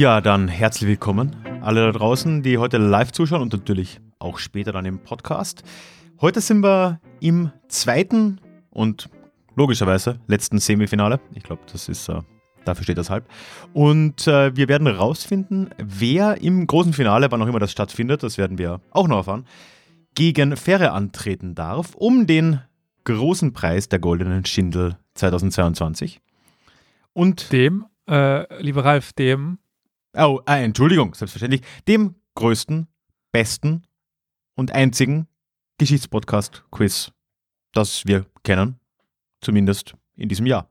Ja, dann herzlich willkommen alle da draußen, die heute live zuschauen und natürlich auch später dann im Podcast. Heute sind wir im zweiten und logischerweise letzten Semifinale. Ich glaube, das ist äh, dafür steht das halb. Und äh, wir werden herausfinden, wer im großen Finale, wann auch immer das stattfindet, das werden wir auch noch erfahren, gegen Ferre antreten darf, um den großen Preis der Goldenen Schindel 2022. Und dem, äh, lieber Ralf, dem. Oh, äh, Entschuldigung, selbstverständlich. Dem größten, besten und einzigen Geschichtspodcast-Quiz, das wir kennen. Zumindest in diesem Jahr.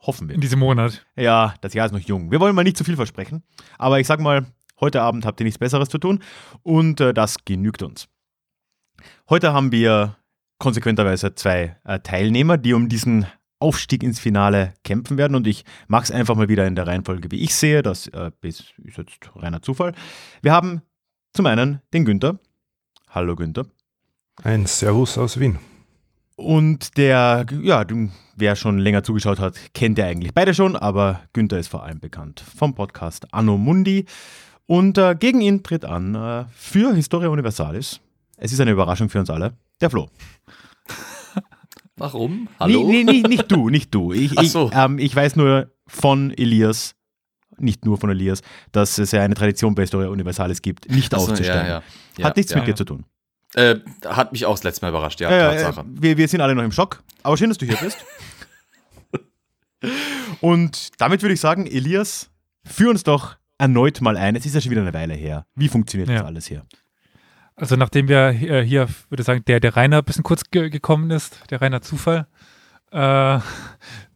Hoffen wir. In diesem Monat. Ja, das Jahr ist noch jung. Wir wollen mal nicht zu viel versprechen. Aber ich sag mal, heute Abend habt ihr nichts Besseres zu tun und äh, das genügt uns. Heute haben wir konsequenterweise zwei äh, Teilnehmer, die um diesen Aufstieg ins Finale kämpfen werden. Und ich mache es einfach mal wieder in der Reihenfolge, wie ich sehe. Das äh, ist jetzt reiner Zufall. Wir haben zum einen den Günther. Hallo Günther. Ein Servus aus Wien. Und der, ja, wer schon länger zugeschaut hat, kennt er eigentlich beide schon, aber Günther ist vor allem bekannt vom Podcast Anno Mundi. Und äh, gegen ihn tritt an äh, für Historia Universalis. Es ist eine Überraschung für uns alle, der Flo. Warum? Hallo? Nee, nee, nee, nicht du, nicht du. Ich, Ach so. ich, ähm, ich weiß nur von Elias, nicht nur von Elias, dass es ja eine Tradition bei Historia Universalis gibt, nicht Ach so, aufzusteigen. ja, ja. Hat nichts ja. mit dir zu tun. Äh, hat mich auch das letzte Mal überrascht, ja, Ja, ja, Tatsache. wir, wir sind alle noch im Schock, aber schön, dass du hier bist. Und damit würde ich sagen, Elias, führ uns doch erneut mal ein. Es ist ja schon wieder eine Weile her. Wie funktioniert das Ja. alles hier? Also nachdem wir hier, hier würde ich sagen, der, der Rainer ein bisschen kurz ge gekommen ist, der Rainer Zufall, äh,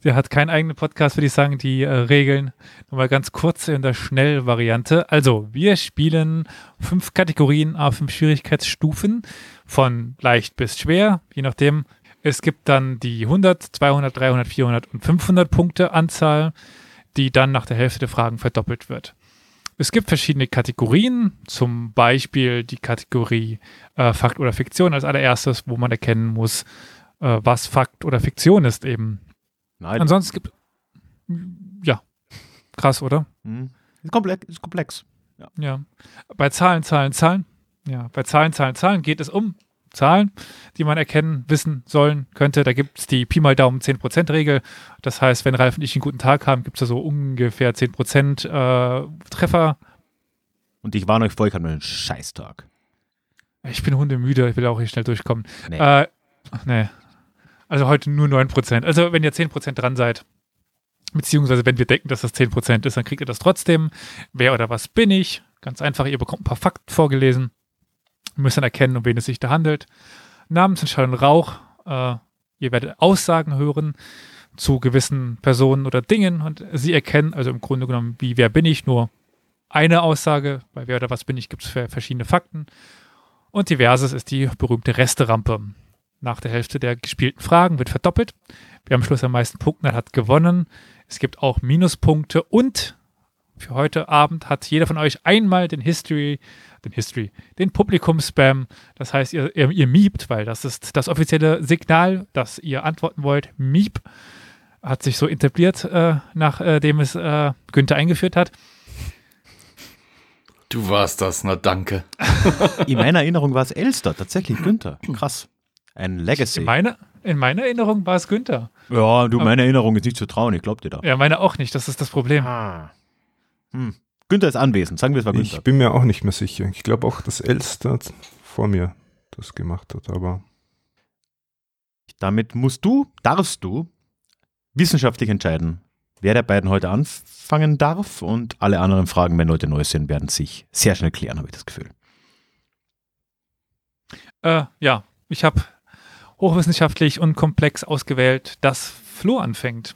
der hat keinen eigenen Podcast, würde ich sagen, die äh, Regeln. Nochmal ganz kurz in der Schnellvariante. Also, wir spielen fünf Kategorien auf fünf Schwierigkeitsstufen, von leicht bis schwer, je nachdem. Es gibt dann die 100, 200, 300, 400 und 500 Punkte Anzahl, die dann nach der Hälfte der Fragen verdoppelt wird. Es gibt verschiedene Kategorien, zum Beispiel die Kategorie äh, Fakt oder Fiktion als allererstes, wo man erkennen muss, äh, was Fakt oder Fiktion ist eben. Nein. Ansonsten gibt ja krass, oder? Hm. Ist komplex. Ist komplex. Ja. Bei Zahlen, Zahlen, Zahlen. Ja, bei Zahlen, Zahlen, Zahlen geht es um Zahlen, die man erkennen, wissen sollen könnte. Da gibt es die Pi mal Daumen 10%-Regel. Das heißt, wenn Ralf und ich einen guten Tag haben, gibt es da so ungefähr 10% äh, Treffer. Und ich warne euch vor, ich habe einen Scheißtag. Ich bin hundemüde, ich will auch hier schnell durchkommen. Nee. Äh, nee. Also heute nur 9%. Also wenn ihr 10% dran seid, beziehungsweise wenn wir denken, dass das 10% ist, dann kriegt ihr das trotzdem. Wer oder was bin ich? Ganz einfach, ihr bekommt ein paar Fakten vorgelesen. Ihr müsst dann erkennen, um wen es sich da handelt. Namensentscheidung Rauch. Äh, ihr werdet Aussagen hören zu gewissen Personen oder Dingen und sie erkennen, also im Grunde genommen, wie wer bin ich, nur eine Aussage. Bei wer oder was bin ich gibt es verschiedene Fakten. Und diverses ist die berühmte Resterampe. Nach der Hälfte der gespielten Fragen wird verdoppelt. Wer am Schluss am meisten Punkte hat, hat gewonnen. Es gibt auch Minuspunkte und für heute Abend hat jeder von euch einmal den History, den History, den Publikum-Spam. Das heißt, ihr, ihr, ihr miebt, weil das ist das offizielle Signal, dass ihr antworten wollt. Miep hat sich so etabliert, äh, nachdem es äh, Günther eingeführt hat. Du warst das, na danke. In meiner Erinnerung war es Elster, tatsächlich Günther. Krass. Ein Legacy. In, meine, in meiner Erinnerung war es Günther. ja, du, meine Erinnerung ist nicht zu trauen, ich glaub dir da. Ja, meine auch nicht, das ist das Problem. Ah. Hm. Günther ist anwesend, sagen wir es war Günther. Ich bin mir auch nicht mehr sicher. Ich glaube auch, dass Elster vor mir das gemacht hat, aber Damit musst du, darfst du wissenschaftlich entscheiden, wer der beiden heute anfangen darf und alle anderen Fragen, wenn Leute neu sind, werden sich sehr schnell klären, habe ich das Gefühl. Äh, ja, ich habe hochwissenschaftlich und komplex ausgewählt, dass Flo anfängt.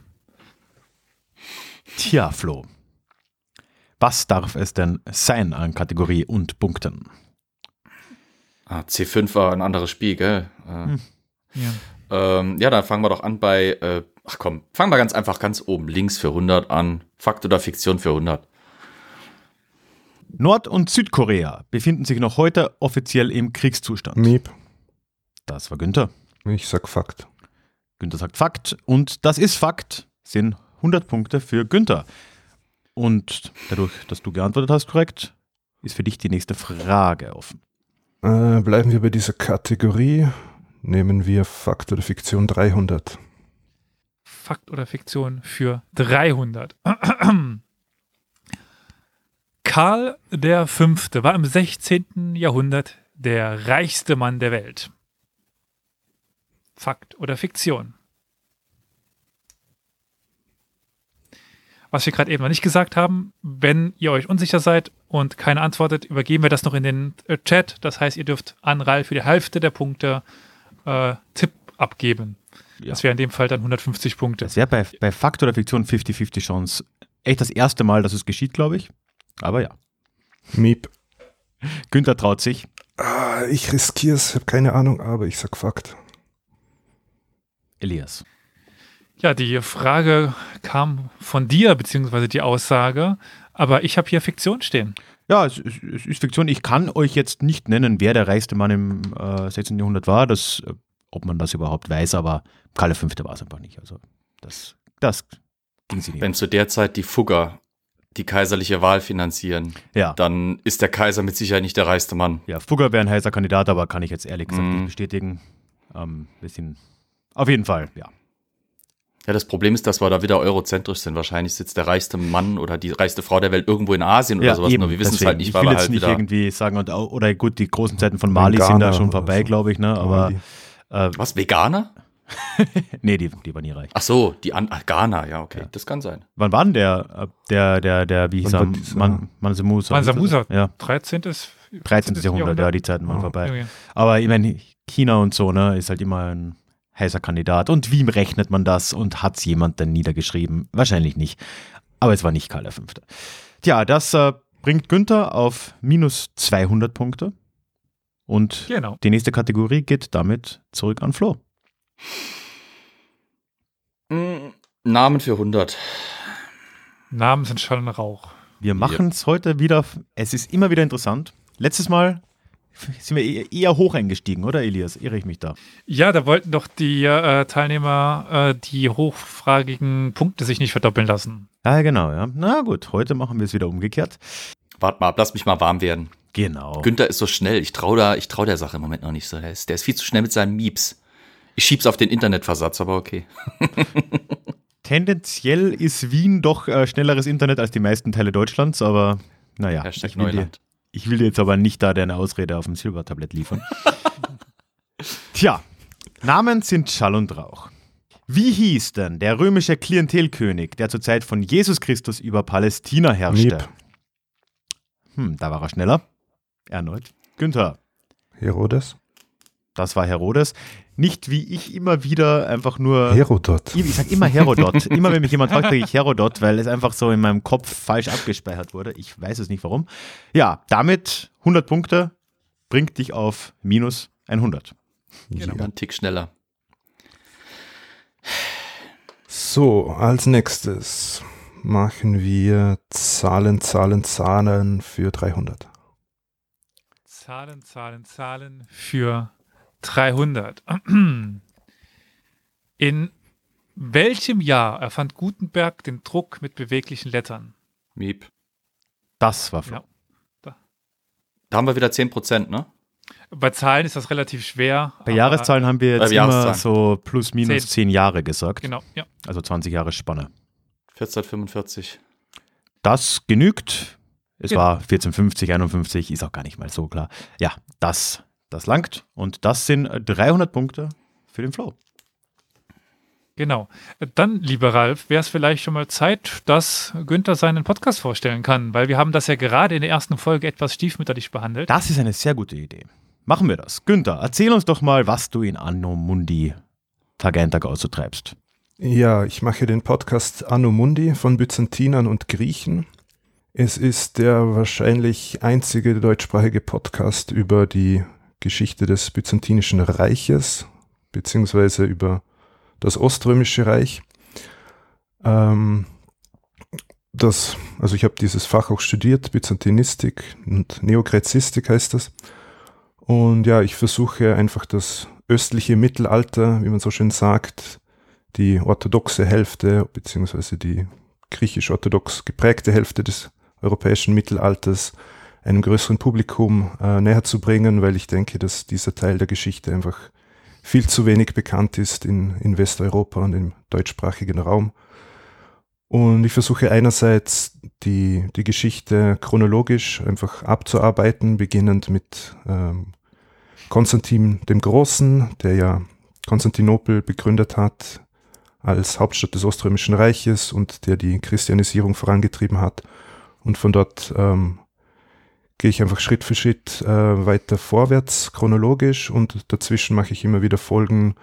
Tja, Flo. Was darf es denn sein an Kategorie und Punkten? Ah, C5 war ein anderes Spiel, gell? Äh, Hm. Ja. ähm, ja, dann fangen wir doch an bei, äh, ach komm, fangen wir ganz einfach ganz oben links für 100 an. Fakt oder Fiktion für 100. Nord- und Südkorea befinden sich noch heute offiziell im Kriegszustand. Miep. Das war Günther. Ich sag Fakt. Günther sagt Fakt und das ist Fakt, sind 100 Punkte für Günther. Und dadurch, dass du geantwortet hast, korrekt, ist für dich die nächste Frage offen. Äh, bleiben wir bei dieser Kategorie. Nehmen wir Fakt oder Fiktion 300. Fakt oder Fiktion für 300. Karl der Fünfte war im 16. Jahrhundert der reichste Mann der Welt. Fakt oder Fiktion? Was wir gerade eben noch nicht gesagt haben, wenn ihr euch unsicher seid und keine antwortet, übergeben wir das noch in den äh, Chat. Das heißt, ihr dürft an Ralf für die Hälfte der Punkte äh, Tipp abgeben. Ja. Das wäre in dem Fall dann 150 Punkte. Das wäre bei, bei Fakt oder Fiktion 50-50 Chance. Echt das erste Mal, dass es geschieht, glaube ich. Aber ja. Miep. Günther traut sich. Ah, ich riskiere es, habe keine Ahnung, aber ich sag Fakt. Elias. Ja, die Frage kam von dir, beziehungsweise die Aussage, aber ich habe hier Fiktion stehen. Ja, es, es, es ist Fiktion. Ich kann euch jetzt nicht nennen, wer der reichste Mann im äh, 16. Jahrhundert war. Das, äh, ob man das überhaupt weiß, aber Karl V. war es einfach nicht. Also das, das ging sie nicht. Wenn zu der Zeit die Fugger die kaiserliche Wahl finanzieren, ja. dann ist der Kaiser mit Sicherheit nicht der reichste Mann. ja, Fugger wäre ein heißer Kandidat, aber kann ich jetzt ehrlich gesagt Mhm. nicht bestätigen. Ähm, bisschen, auf jeden Fall, ja. Ja, das Problem ist, dass wir da wieder eurozentrisch sind. Wahrscheinlich sitzt der reichste Mann oder die reichste Frau der Welt irgendwo in Asien oder ja, sowas. eben, Nur wir wissen es halt nicht, ich weil will wir jetzt halt nicht irgendwie sagen, und, oder gut, die großen Zeiten von Mali Ghana sind da schon oder vorbei, so. glaube ich, ne? aber äh, Was, Veganer? nee, die, die war nie reich. Ach so, die An ach, Ghana, ja, okay, das kann sein. Wann war denn der, äh, der, der, der, wie hieß er, Man, Mansa Musa? Mansa Musa. Ja, 13. 13. Jahrhundert, ja, die Zeiten waren Oh. vorbei. Irgendwie. Aber ich meine, China und so, ne, ist halt immer ein heißer Kandidat. Und wie rechnet man das? Und hat es jemand denn niedergeschrieben? Wahrscheinlich nicht. Aber es war nicht Karl V. Tja, das äh, bringt Günther auf minus 200 Punkte. Und Genau. die nächste Kategorie geht damit zurück an Flo. Mm, Namen für 100. Namen sind und Rauch. Wir machen es heute wieder. Es ist immer wieder interessant. Letztes Mal sind wir eher- eher hoch eingestiegen, oder Elias? Irre ich mich da? Ja, da wollten doch die äh, Teilnehmer äh, die hochfragigen Punkte sich nicht verdoppeln lassen. Ja, genau, ja. Na gut, heute machen wir es wieder umgekehrt. Warte mal ab, lass mich mal warm werden. Genau. Günther ist so schnell. Ich traue da, ich trau der Sache im Moment noch nicht so. Der ist, der ist viel zu schnell mit seinen Mieps. Ich schieb's auf den Internetversatz, aber okay. Tendenziell ist Wien doch äh, schnelleres Internet als die meisten Teile Deutschlands, aber naja, Hashtag ich Neuland. Ich will dir jetzt aber nicht da deine Ausrede auf dem Silbertablett liefern. Tja, Namen sind Schall und Rauch. Wie hieß denn der römische Klientelkönig, der zur Zeit von Jesus Christus über Palästina herrschte? Miep. Hm, da war er schneller. Erneut. Günther, Herodes? Das war Herodes. Nicht wie ich immer wieder einfach nur. Herodot. Ich sag immer Herodot. immer wenn mich jemand fragt, sage ich Herodot, weil es einfach so in meinem Kopf falsch abgespeichert wurde. Ich weiß es nicht warum. Ja, damit 100 Punkte bringt dich auf minus 100. Genau. Mal einen Tick schneller. So, als nächstes machen wir Zahlen, Zahlen, Zahlen für 300. Zahlen, Zahlen, Zahlen für 300. In welchem Jahr erfand Gutenberg den Druck mit beweglichen Lettern? Miep. Das war Flo. Ja. Da haben wir wieder 10%, ne? Bei Zahlen ist das relativ schwer. Bei Jahreszahlen haben wir jetzt Bei immer so plus minus Zehn. 10 Jahre gesagt. Genau, ja. Also 20 Jahre Spanne. 1445. Das genügt. Es Genau. war 1450, 51, ist auch gar nicht mal so klar. Ja, das, das langt. Und das sind 300 Punkte für den Flow. Genau. Dann, lieber Ralf, wäre es vielleicht schon mal Zeit, dass Günther seinen Podcast vorstellen kann, weil wir haben das ja gerade in der ersten Folge etwas stiefmütterlich behandelt. Das ist eine sehr gute Idee. Machen wir das. Günther, erzähl uns doch mal, was du in Anno Mundi Tag ein, Tag aus so treibst. Ja, ich mache den Podcast Anno Mundi von Byzantinern und Griechen. Es ist der wahrscheinlich einzige deutschsprachige Podcast über die Geschichte des Byzantinischen Reiches, beziehungsweise über das Oströmische Reich. Ähm, das, also ich habe dieses Fach auch studiert, Byzantinistik und Neokrezistik heißt das. Und ja, ich versuche einfach das östliche Mittelalter, wie man so schön sagt, die orthodoxe Hälfte, beziehungsweise die griechisch-orthodox geprägte Hälfte des europäischen Mittelalters einem größeren Publikum äh, näher zu bringen, weil ich denke, dass dieser Teil der Geschichte einfach viel zu wenig bekannt ist in, in Westeuropa und im deutschsprachigen Raum. Und ich versuche einerseits die, die Geschichte chronologisch einfach abzuarbeiten, beginnend mit ähm, Konstantin dem Großen, der ja Konstantinopel begründet hat als Hauptstadt des Oströmischen Reiches und der die Christianisierung vorangetrieben hat. Und von dort ähm, gehe ich einfach Schritt für Schritt äh, weiter vorwärts, chronologisch, und dazwischen mache ich immer wieder Folgen,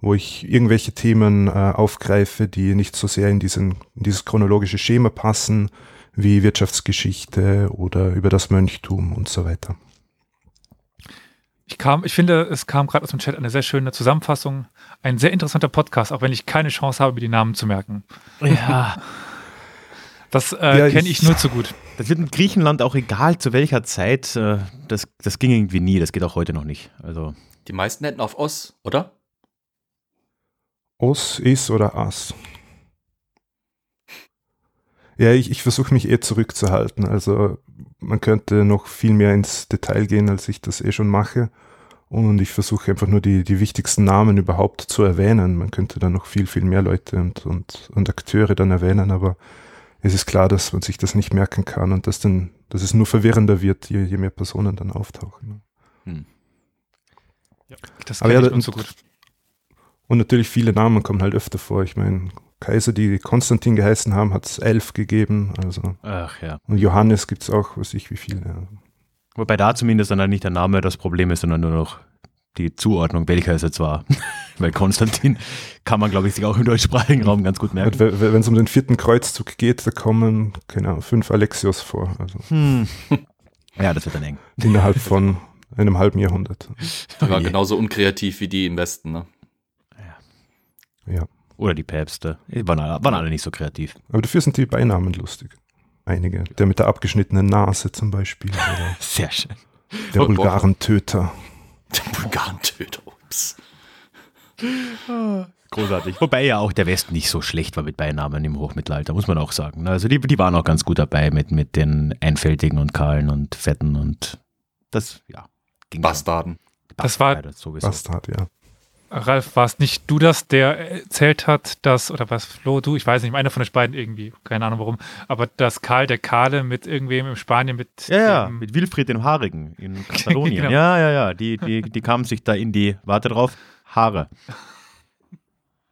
wo ich irgendwelche Themen äh, aufgreife, die nicht so sehr in, diesen, in dieses chronologische Schema passen, wie Wirtschaftsgeschichte oder über das Mönchtum und so weiter. Ich kam, ich finde, es kam gerade aus dem Chat eine sehr schöne Zusammenfassung. Ein sehr interessanter Podcast, auch wenn ich keine Chance habe, die Namen zu merken. Ja. Das äh, ja, kenne ich nur zu gut. Das wird in Griechenland auch egal, zu welcher Zeit. Äh, das, das ging irgendwie nie. Das geht auch heute noch nicht. Also. Die meisten hätten auf Os, oder? Os, Is oder As. Ja, ich, ich versuche mich eh zurückzuhalten. Also man könnte noch viel mehr ins Detail gehen, als ich das eh schon mache. Und ich versuche einfach nur die, die wichtigsten Namen überhaupt zu erwähnen. Man könnte dann noch viel, viel mehr Leute und, und, und Akteure dann erwähnen, aber es ist klar, dass man sich das nicht merken kann und dass, dann, dass es nur verwirrender wird, je, je mehr Personen dann auftauchen. Hm. Ja, das aber ja, und, so gut. Und natürlich viele Namen kommen halt öfter vor. Ich meine, Kaiser, die Konstantin geheißen haben, hat es elf gegeben. Also. Ach ja. Und Johannes gibt es auch, weiß ich wie viele. Ja. Wobei da zumindest dann nicht der Name das Problem ist, sondern nur noch die Zuordnung, welcher es jetzt war. Weil Konstantin kann man, glaube ich, sich auch im deutschsprachigen Raum ganz gut merken. Wenn es um den vierten Kreuzzug geht, da kommen, keine Ahnung, fünf Alexios vor. Also. Hm. Ja, das wird dann eng. Innerhalb von einem halben Jahrhundert. Die waren genauso unkreativ wie die im Westen, ne? Ja. ja. Oder die Päpste. Die waren, waren alle nicht so kreativ. Aber dafür sind die Beinamen lustig. Einige. Der mit der abgeschnittenen Nase zum Beispiel. Sehr schön. Der Bulgarentöter. Der Bulgarentöter, ups. Großartig. Wobei ja auch der Westen nicht so schlecht war mit Beinamen im Hochmittelalter, muss man auch sagen. Also die, die waren auch ganz gut dabei mit, mit den Einfältigen und Kahlen und Fetten und das, ja. Ging Bastarden. Das war sowieso. Bastard, ja. Ralf, war es nicht du das, der erzählt hat, dass, oder was, Flo, du, ich weiß nicht, einer von den beiden irgendwie, keine Ahnung warum, aber dass Karl der Kahle mit irgendwem in Spanien mit. Ja, ja, mit Wilfried dem Haarigen in Katalonien. genau. Ja, ja, ja, die, die, die kamen sich da in die, warte drauf, Haare.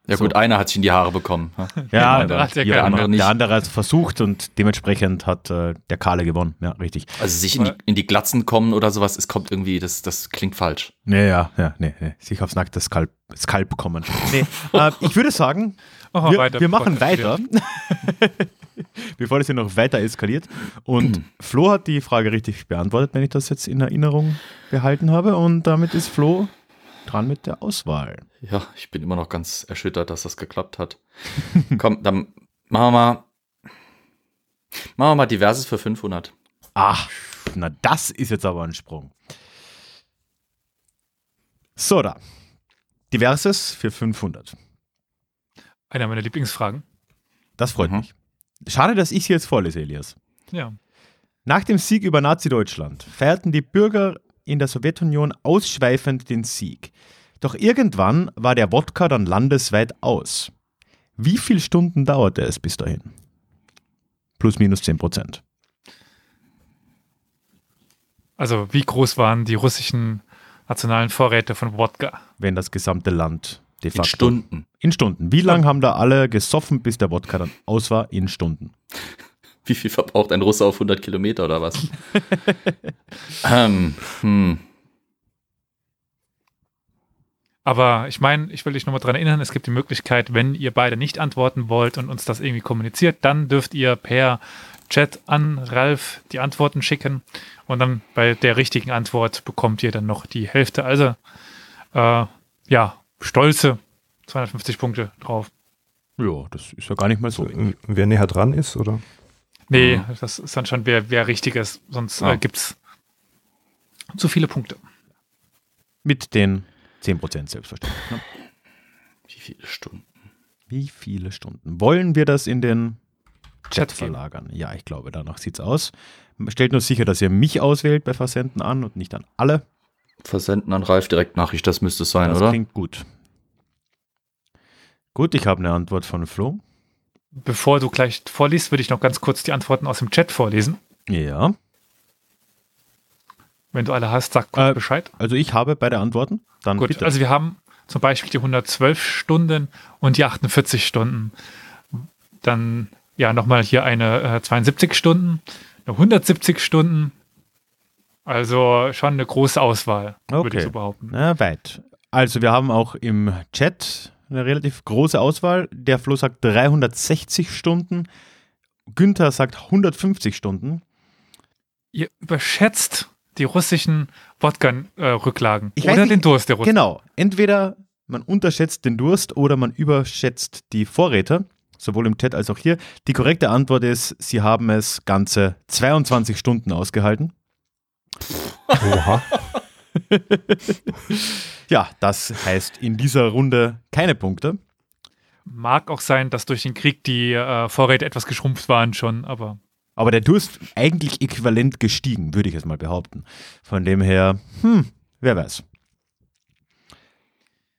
Ja so. gut, einer hat sich in die Haare bekommen. Ja, der, der, der, andere nicht. der andere hat es versucht und dementsprechend hat äh, der Kahle gewonnen. Ja, richtig. Also sich in die, in die Glatzen kommen oder sowas, es kommt irgendwie, das, das klingt falsch. Nee, ja, ja, nee, nee. sich aufs nackte Skalp, Skalp kommen. Nee, äh, ich würde sagen, oh, wir, weiter, wir machen weiter. bevor das hier noch weiter eskaliert. Und Flo hat die Frage richtig beantwortet, wenn ich das jetzt in Erinnerung behalten habe. Und damit ist Flo dran mit der Auswahl. Ja, ich bin immer noch ganz erschüttert, dass das geklappt hat. Komm, dann machen wir mal, machen wir mal Diverses für 500. Ach, na das ist jetzt aber ein Sprung. So, da. Diverses für 500. Einer meiner Lieblingsfragen. Das freut mhm. mich. Schade, dass ich sie jetzt vorlese, Elias. Ja. Nach dem Sieg über Nazi-Deutschland feierten die Bürger in der Sowjetunion ausschweifend den Sieg. Doch irgendwann war der Wodka dann landesweit aus. Wie viele Stunden dauerte es bis dahin? Plus minus 10 Prozent. Also wie groß waren die russischen nationalen Vorräte von Wodka? Wenn das gesamte Land de facto. In Stunden. In Stunden. Wie lange haben da alle gesoffen, bis der Wodka dann aus war? In Stunden. Wie viel verbraucht ein Russe auf 100 Kilometer oder was? ähm, hm. Aber ich meine, ich will dich nochmal daran erinnern, es gibt die Möglichkeit, wenn ihr beide nicht antworten wollt und uns das irgendwie kommuniziert, dann dürft ihr per Chat an Ralf die Antworten schicken und dann bei der richtigen Antwort bekommt ihr dann noch die Hälfte. Also, äh, ja, stolze 250 Punkte drauf. Ja, das ist ja gar nicht mal so. Wer näher dran ist, oder? Nee, mhm. das ist dann schon wer, wer Richtiges, sonst ja. äh, gibt es zu viele Punkte. Mit den 10% selbstverständlich. Ne? Wie viele Stunden? Wie viele Stunden? Wollen wir das in den Chat, Chat geben. verlagern. Ja, ich glaube, danach sieht es aus. Stellt nur sicher, dass ihr mich auswählt bei Versenden an und nicht an alle. Versenden an Ralf Direktnachricht, das müsste es sein, das oder? klingt gut. Gut, ich habe eine Antwort von Flo. Bevor du gleich vorliest, würde ich noch ganz kurz die Antworten aus dem Chat vorlesen. Ja, Wenn du alle hast, sag Äh, Bescheid. also ich habe beide Antworten. Dann Gut, bitte. also wir haben zum Beispiel die 112 Stunden und die 48 Stunden. Dann ja nochmal hier eine äh, 72 Stunden, eine 170 Stunden. Also schon eine große Auswahl, würde Okay. ich so behaupten. Na, weit. Also wir haben auch im Chat eine relativ große Auswahl. Der Flo sagt 360 Stunden. Günther sagt 150 Stunden. Ihr überschätzt die russischen Wodka-Rücklagen oder nicht- den Durst der Russen. Genau. Entweder man unterschätzt den Durst oder man überschätzt die Vorräte, sowohl im Chat als auch hier. Die korrekte Antwort ist, sie haben es ganze 22 Stunden ausgehalten. Oha. Ja, das heißt in dieser Runde keine Punkte. Mag auch sein, dass durch den Krieg die äh, Vorräte etwas geschrumpft waren schon, aber Aber der Durst eigentlich äquivalent gestiegen, würde ich es mal behaupten. Von dem her, hm, wer weiß.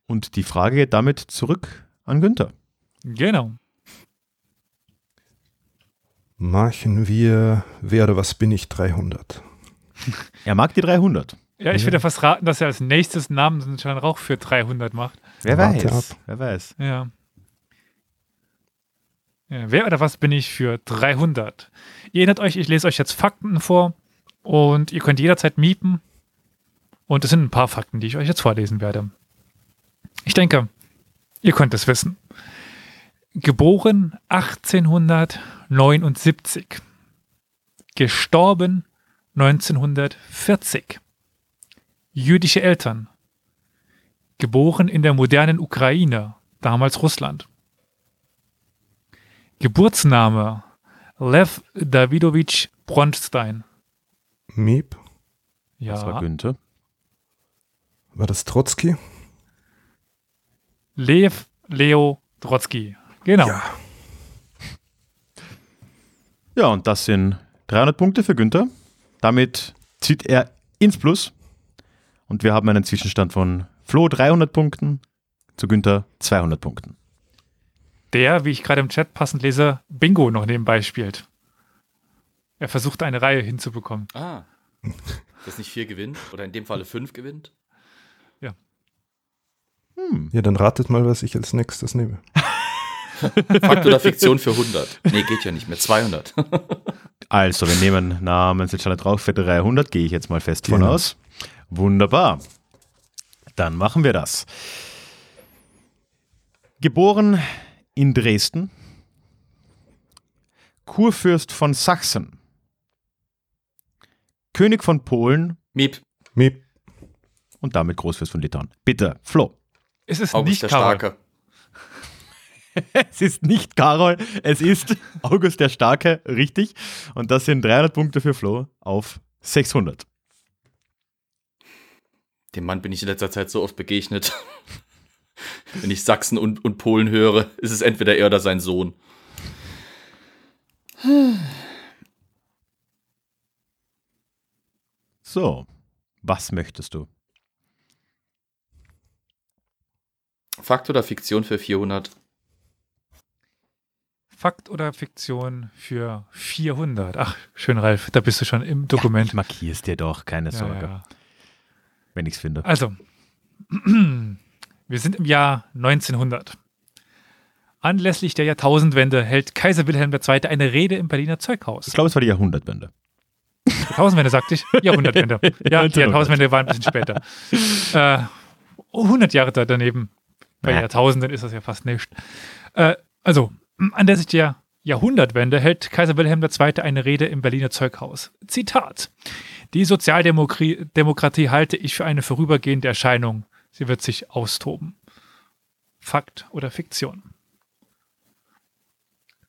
Und die Frage geht damit zurück an Günther. genau. Machen wir Wer oder was bin ich 300. Er mag die 300. Ja, ich Ja. würde fast raten, dass er als nächstes Namen schon Rauch für 300 macht. Wer Warte weiß. ab. Wer weiß. Ja. ja. Wer oder was bin ich für 300? Ihr erinnert euch, ich lese euch jetzt Fakten vor und ihr könnt jederzeit miepen. Und es sind ein paar Fakten, die ich euch jetzt vorlesen werde. Ich denke, ihr könnt es wissen. Geboren 1879. Gestorben 1940. Jüdische Eltern. Geboren in der modernen Ukraine, damals Russland. Geburtsname Lev Davidovich Bronstein. Miep. Das war Ja. Günther. War das Trotzki? Lev Leo Trotsky. Genau. Ja. Ja, und das sind 300 Punkte für Günther. Damit zieht er ins Plus. Und wir haben einen Zwischenstand von Flo 300 Punkten zu Günther 200 Punkten. Der, wie ich gerade im Chat passend lese, Bingo noch nebenbei spielt. Er versucht eine Reihe hinzubekommen. Ah. Dass nicht vier gewinnt oder in dem Falle fünf gewinnt. Hm. Ja, dann ratet mal, was ich als nächstes nehme. Fakt oder Fiktion für 100? Nee, geht ja nicht mehr. 200. Also, wir nehmen namens jetzt schon drauf für 300, gehe ich jetzt mal fest von Genau. aus. Wunderbar. Dann machen wir das. Geboren in Dresden, Kurfürst von Sachsen, König von Polen Miep. Miep. und damit Großfürst von Litauen. Bitte, Flo. Es ist August nicht der Karol. Starke. Es ist nicht Karol, es ist August der Starke, richtig. Und das sind 300 Punkte für Flo auf 600. Dem Mann bin ich in letzter Zeit so oft begegnet. Wenn ich Sachsen und, und Polen höre, ist es entweder er oder sein Sohn. So, was möchtest du? Fakt oder Fiktion für 400? Fakt oder Fiktion für 400? Ach, schön, Ralf, da bist du schon im Dokument. Ich markiere es dir doch, keine Ja, Sorge, ja. Wenn ich es finde. Also, wir sind im Jahr 1900. Anlässlich der Jahrtausendwende hält Kaiser Wilhelm II. eine Rede im Berliner Zeughaus. Ich glaube, es war die Jahrhundertwende. Jahrtausendwende sagte ich? Jahrhundertwende. Ja, die Jahrtausendwende war ein bisschen später. Äh, 100 Jahre da daneben. Bei Ja. Jahrtausenden ist das ja fast nicht. Äh, also, anlässlich der Jahrhundertwende hält Kaiser Wilhelm II. eine Rede im Berliner Zeughaus. Zitat. Die Sozialdemokratie Demokratie halte ich für eine vorübergehende Erscheinung. Sie wird sich austoben. Fakt oder Fiktion?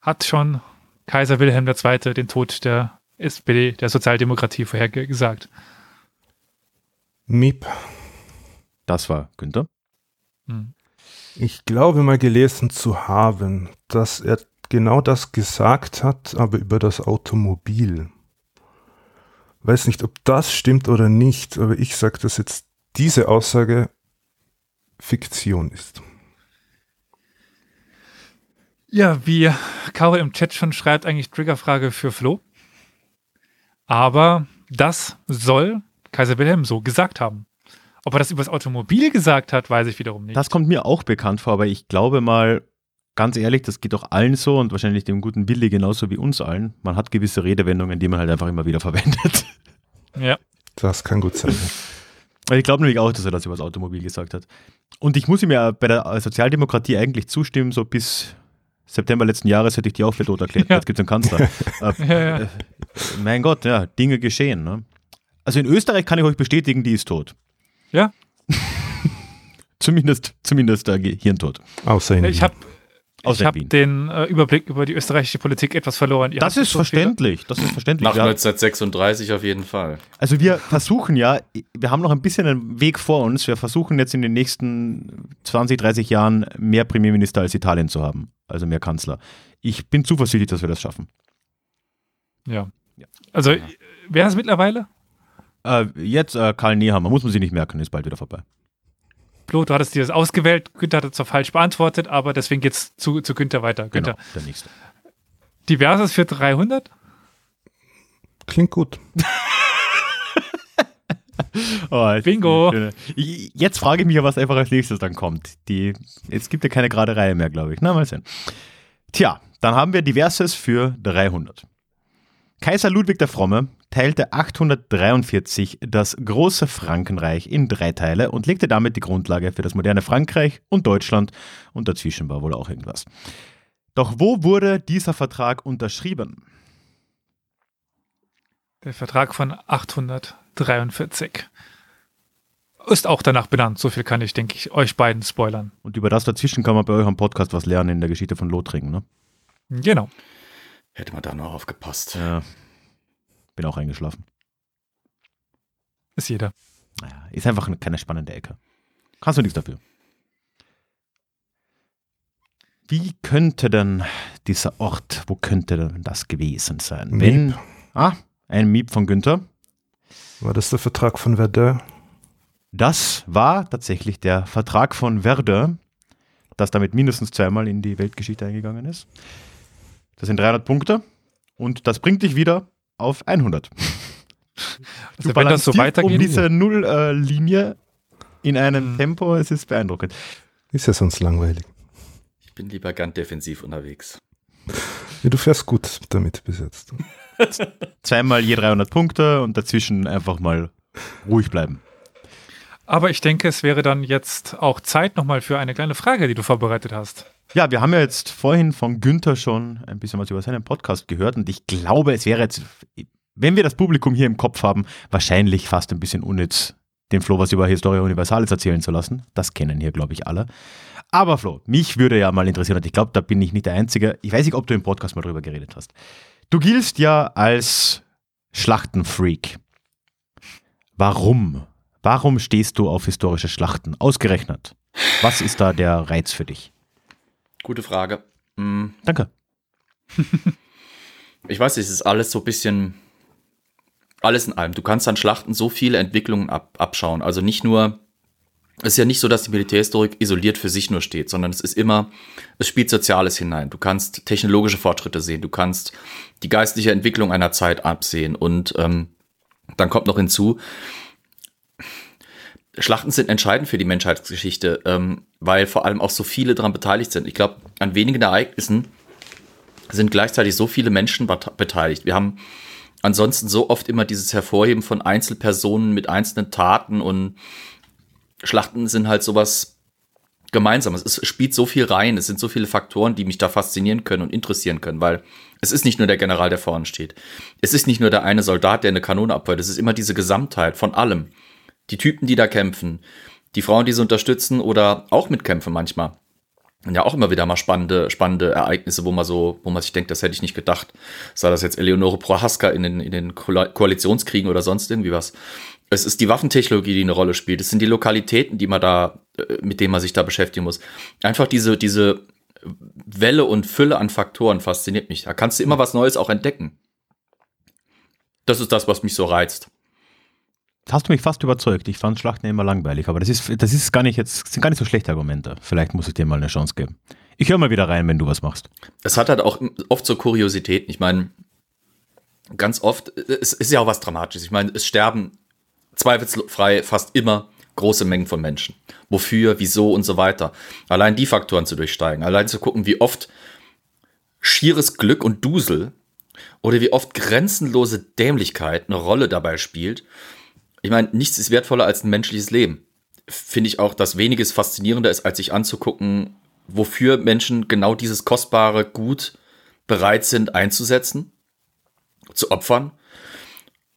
Hat schon Kaiser Wilhelm II. den Tod der SPD, der Sozialdemokratie, vorhergesagt? Miep. Das war Günther. Hm. Ich glaube mal gelesen zu haben, dass er genau das gesagt hat, aber über das Automobil. Weiß nicht, ob das stimmt oder nicht, aber ich sage, dass jetzt diese Aussage Fiktion ist. Ja, wie Caro im Chat schon schreibt, eigentlich Triggerfrage für Flo. Aber das soll Kaiser Wilhelm so gesagt haben. Ob er das übers Automobil gesagt hat, weiß ich wiederum nicht. Das kommt mir auch bekannt vor, aber ich glaube mal, ganz ehrlich, das geht doch allen so und wahrscheinlich dem guten Billy genauso wie uns allen. Man hat gewisse Redewendungen, die man halt einfach immer wieder verwendet. Ja. Das kann gut sein. Also ich glaube nämlich auch, dass er das über das Automobil gesagt hat. Und ich muss ihm ja bei der Sozialdemokratie eigentlich zustimmen, so bis September letzten Jahres hätte ich die auch für tot erklärt. Ja. Jetzt gibt es einen Kanzler. äh, Ja, ja. äh, mein Gott, ja, Dinge geschehen. Ne? Also in Österreich kann ich euch bestätigen, die ist tot. Ja. Zumindest, zumindest äh, Hirntod. Außer in Ich habe Außer ich hab Wien. den äh, Überblick über die österreichische Politik etwas verloren. Ihr Das ist so viele- verständlich. Das ist verständlich. Nach Wir- 1936 auf jeden Fall. Also wir versuchen ja, wir haben noch ein bisschen einen Weg vor uns. Wir versuchen jetzt in den nächsten 20, 30 Jahren mehr Premierminister als Italien zu haben. Also mehr Kanzler. Ich bin zuversichtlich, dass wir das schaffen. Ja. Also, äh, wer ist mittlerweile? Äh, jetzt äh, Karl Nehammer, muss man sich nicht merken, ist bald wieder vorbei. Flo, du hattest dir das ausgewählt. Günther hat es zwar falsch beantwortet, aber deswegen geht's zu, zu Günther weiter. Günther. Genau, der nächste. Diverses für 300? Klingt gut. Oh, jetzt- Bingo. Jetzt frage ich mich ja, was einfach als nächstes dann kommt. Die, es gibt ja keine gerade Reihe mehr, glaube ich. Na, mal sehen. Tja, dann haben wir Diverses für 300. Kaiser Ludwig der Fromme teilte 843 das große Frankenreich in drei Teile und legte damit die Grundlage für das moderne Frankreich und Deutschland und dazwischen war wohl auch irgendwas. Doch wo wurde dieser Vertrag unterschrieben? Der Vertrag von 843. Ist auch danach benannt. So viel kann ich, denke ich, euch beiden spoilern. Und über das dazwischen kann man bei euch am Podcast was lernen in der Geschichte von Lothringen, ne? Genau. Hätte man da nur aufgepasst. Ja. Bin auch eingeschlafen. Ist jeder. Naja, ist einfach eine, keine spannende Ecke. Kannst du nichts dafür. Wie könnte denn dieser Ort, wo könnte denn das gewesen sein? Wenn, Miep. ah, ein Miep von Günther. War das der Vertrag von Verdun? Das war tatsächlich der Vertrag von Verdun, das damit mindestens zweimal in die Weltgeschichte eingegangen ist. Das sind 300 Punkte und das bringt dich wieder auf 100. Also wenn das so weitergeht. Um diese Nulllinie in einem Mhm. Tempo, es ist beeindruckend. Ist ja sonst langweilig. Ich bin lieber ganz defensiv unterwegs. Ja, du fährst gut damit bis jetzt. Zweimal je 300 Punkte und dazwischen einfach mal ruhig bleiben. Aber ich denke, es wäre dann jetzt auch Zeit nochmal für eine kleine Frage, die du vorbereitet hast. Ja, wir haben ja jetzt vorhin von Günther schon ein bisschen was über seinen Podcast gehört und ich glaube, es wäre jetzt, wenn wir das Publikum hier im Kopf haben, wahrscheinlich fast ein bisschen unnütz, den Flo was über Historia Universalis erzählen zu lassen. Das kennen hier, glaube ich, alle. Aber Flo, mich würde ja mal interessieren, und ich glaube, da bin ich nicht der Einzige. Ich weiß nicht, ob du im Podcast mal drüber geredet hast. Du giltst ja als Schlachtenfreak. Warum? Warum stehst du auf historische Schlachten? Ausgerechnet. Was ist da der Reiz für dich? Gute Frage. Hm, Danke. Ich weiß, es ist alles so ein bisschen, alles in allem. Du kannst an Schlachten so viele Entwicklungen ab, abschauen. Also nicht nur, es ist ja nicht so, dass die Militärhistorik isoliert für sich nur steht, sondern es ist immer, es spielt Soziales hinein. Du kannst technologische Fortschritte sehen, du kannst die geistliche Entwicklung einer Zeit absehen und ähm, dann kommt noch hinzu, Schlachten sind entscheidend für die Menschheitsgeschichte, ähm, weil vor allem auch so viele daran beteiligt sind. Ich glaube, an wenigen Ereignissen sind gleichzeitig so viele Menschen bet- beteiligt. Wir haben ansonsten so oft immer dieses Hervorheben von Einzelpersonen mit einzelnen Taten und Schlachten sind halt sowas Gemeinsames. Es spielt so viel rein, es sind so viele Faktoren, die mich da faszinieren können und interessieren können, weil es ist nicht nur der General, der vorne steht. Es ist nicht nur der eine Soldat, der eine Kanone abfeuert. Es ist immer diese Gesamtheit von allem. Die Typen, die da kämpfen, die Frauen, die sie unterstützen oder auch mitkämpfen manchmal. Und ja auch immer wieder mal spannende, spannende Ereignisse, wo man so, wo man sich denkt, das hätte ich nicht gedacht. Sei das jetzt Eleonore Prohaska in den, in den Koal- Koalitionskriegen oder sonst irgendwie was. Es ist die Waffentechnologie, die eine Rolle spielt. Es sind die Lokalitäten, die man da, äh, mit denen man sich da beschäftigen muss. Einfach diese, diese Welle und Fülle an Faktoren fasziniert mich. Da kannst du immer was Neues auch entdecken. Das ist das, was mich so reizt. Hast du mich fast überzeugt. Ich fand Schlachten immer langweilig, aber das ist, das ist gar nicht jetzt, sind gar nicht so schlechte Argumente. Vielleicht muss ich dir mal eine Chance geben. Ich höre mal wieder rein, wenn du was machst. Es hat halt auch oft so Kuriositäten. Ich meine, ganz oft, es ist ja auch was Dramatisches. Ich meine, es sterben zweifelsfrei fast immer große Mengen von Menschen. Wofür, wieso und so weiter. Allein die Faktoren zu durchsteigen, allein zu gucken, wie oft schieres Glück und Dusel oder wie oft grenzenlose Dämlichkeit eine Rolle dabei spielt. Ich meine, nichts ist wertvoller als ein menschliches Leben. Finde ich auch, dass weniges faszinierender ist, als sich anzugucken, wofür Menschen genau dieses kostbare Gut bereit sind einzusetzen, zu opfern.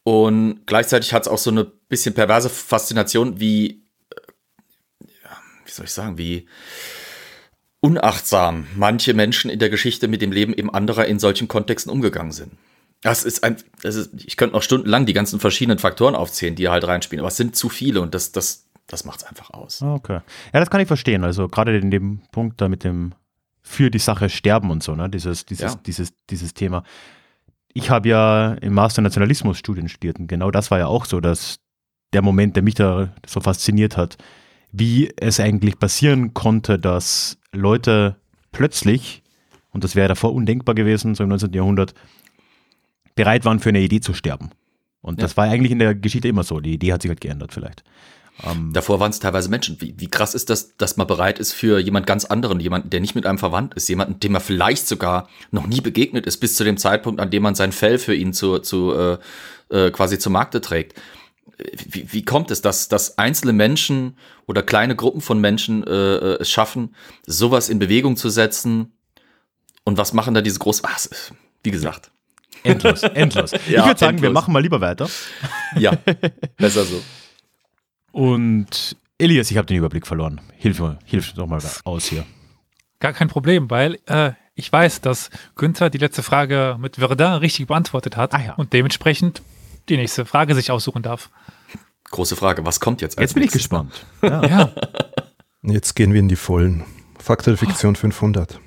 Und gleichzeitig hat es auch so eine bisschen perverse Faszination, wie, wie soll ich sagen, wie unachtsam manche Menschen in der Geschichte mit dem Leben eben anderer in solchen Kontexten umgegangen sind. Das ist ein, das ist, ich könnte noch stundenlang die ganzen verschiedenen Faktoren aufzählen, die halt reinspielen, aber es sind zu viele und das, das, das macht es einfach aus. Ah, okay. Ja, das kann ich verstehen. Also gerade in dem Punkt da mit dem für die Sache sterben und so, ne? Dieses, dieses, ja. dieses, dieses Thema. Ich habe ja im Master Nationalismus Studien studiert und genau das war ja auch so, dass der Moment, der mich da so fasziniert hat, wie es eigentlich passieren konnte, dass Leute plötzlich, und das wäre davor undenkbar gewesen, so im 19. Jahrhundert, bereit waren, für eine Idee zu sterben. Und ja. das war eigentlich in der Geschichte immer so. Die Idee hat sich halt geändert vielleicht. Ähm, Davor waren es teilweise Menschen. Wie, wie, krass ist das, dass man bereit ist für jemand ganz anderen, jemanden, der nicht mit einem verwandt ist, jemanden, dem man vielleicht sogar noch nie begegnet ist, bis zu dem Zeitpunkt, an dem man sein Fell für ihn zu, zu äh, äh, quasi zu Markte trägt. Wie, wie kommt es, dass, dass einzelne Menschen oder kleine Gruppen von Menschen äh, äh es schaffen, sowas in Bewegung zu setzen? Und was machen da diese großen, ach, wie gesagt. Endlos, endlos. ja, ich würde sagen, endlos. wir machen mal lieber weiter. Ja, besser so. Und Elias, ich habe den Überblick verloren. Hilf, hilf doch mal aus hier. Gar kein Problem, weil äh, ich weiß, dass Günther die letzte Frage mit Verdun richtig beantwortet hat ah, ja. und dementsprechend die nächste Frage sich aussuchen darf. Große Frage, was kommt jetzt? Als jetzt bin ich gespannt. Ja. ja. Jetzt gehen wir in die Vollen. Faktor der Fiktion 500.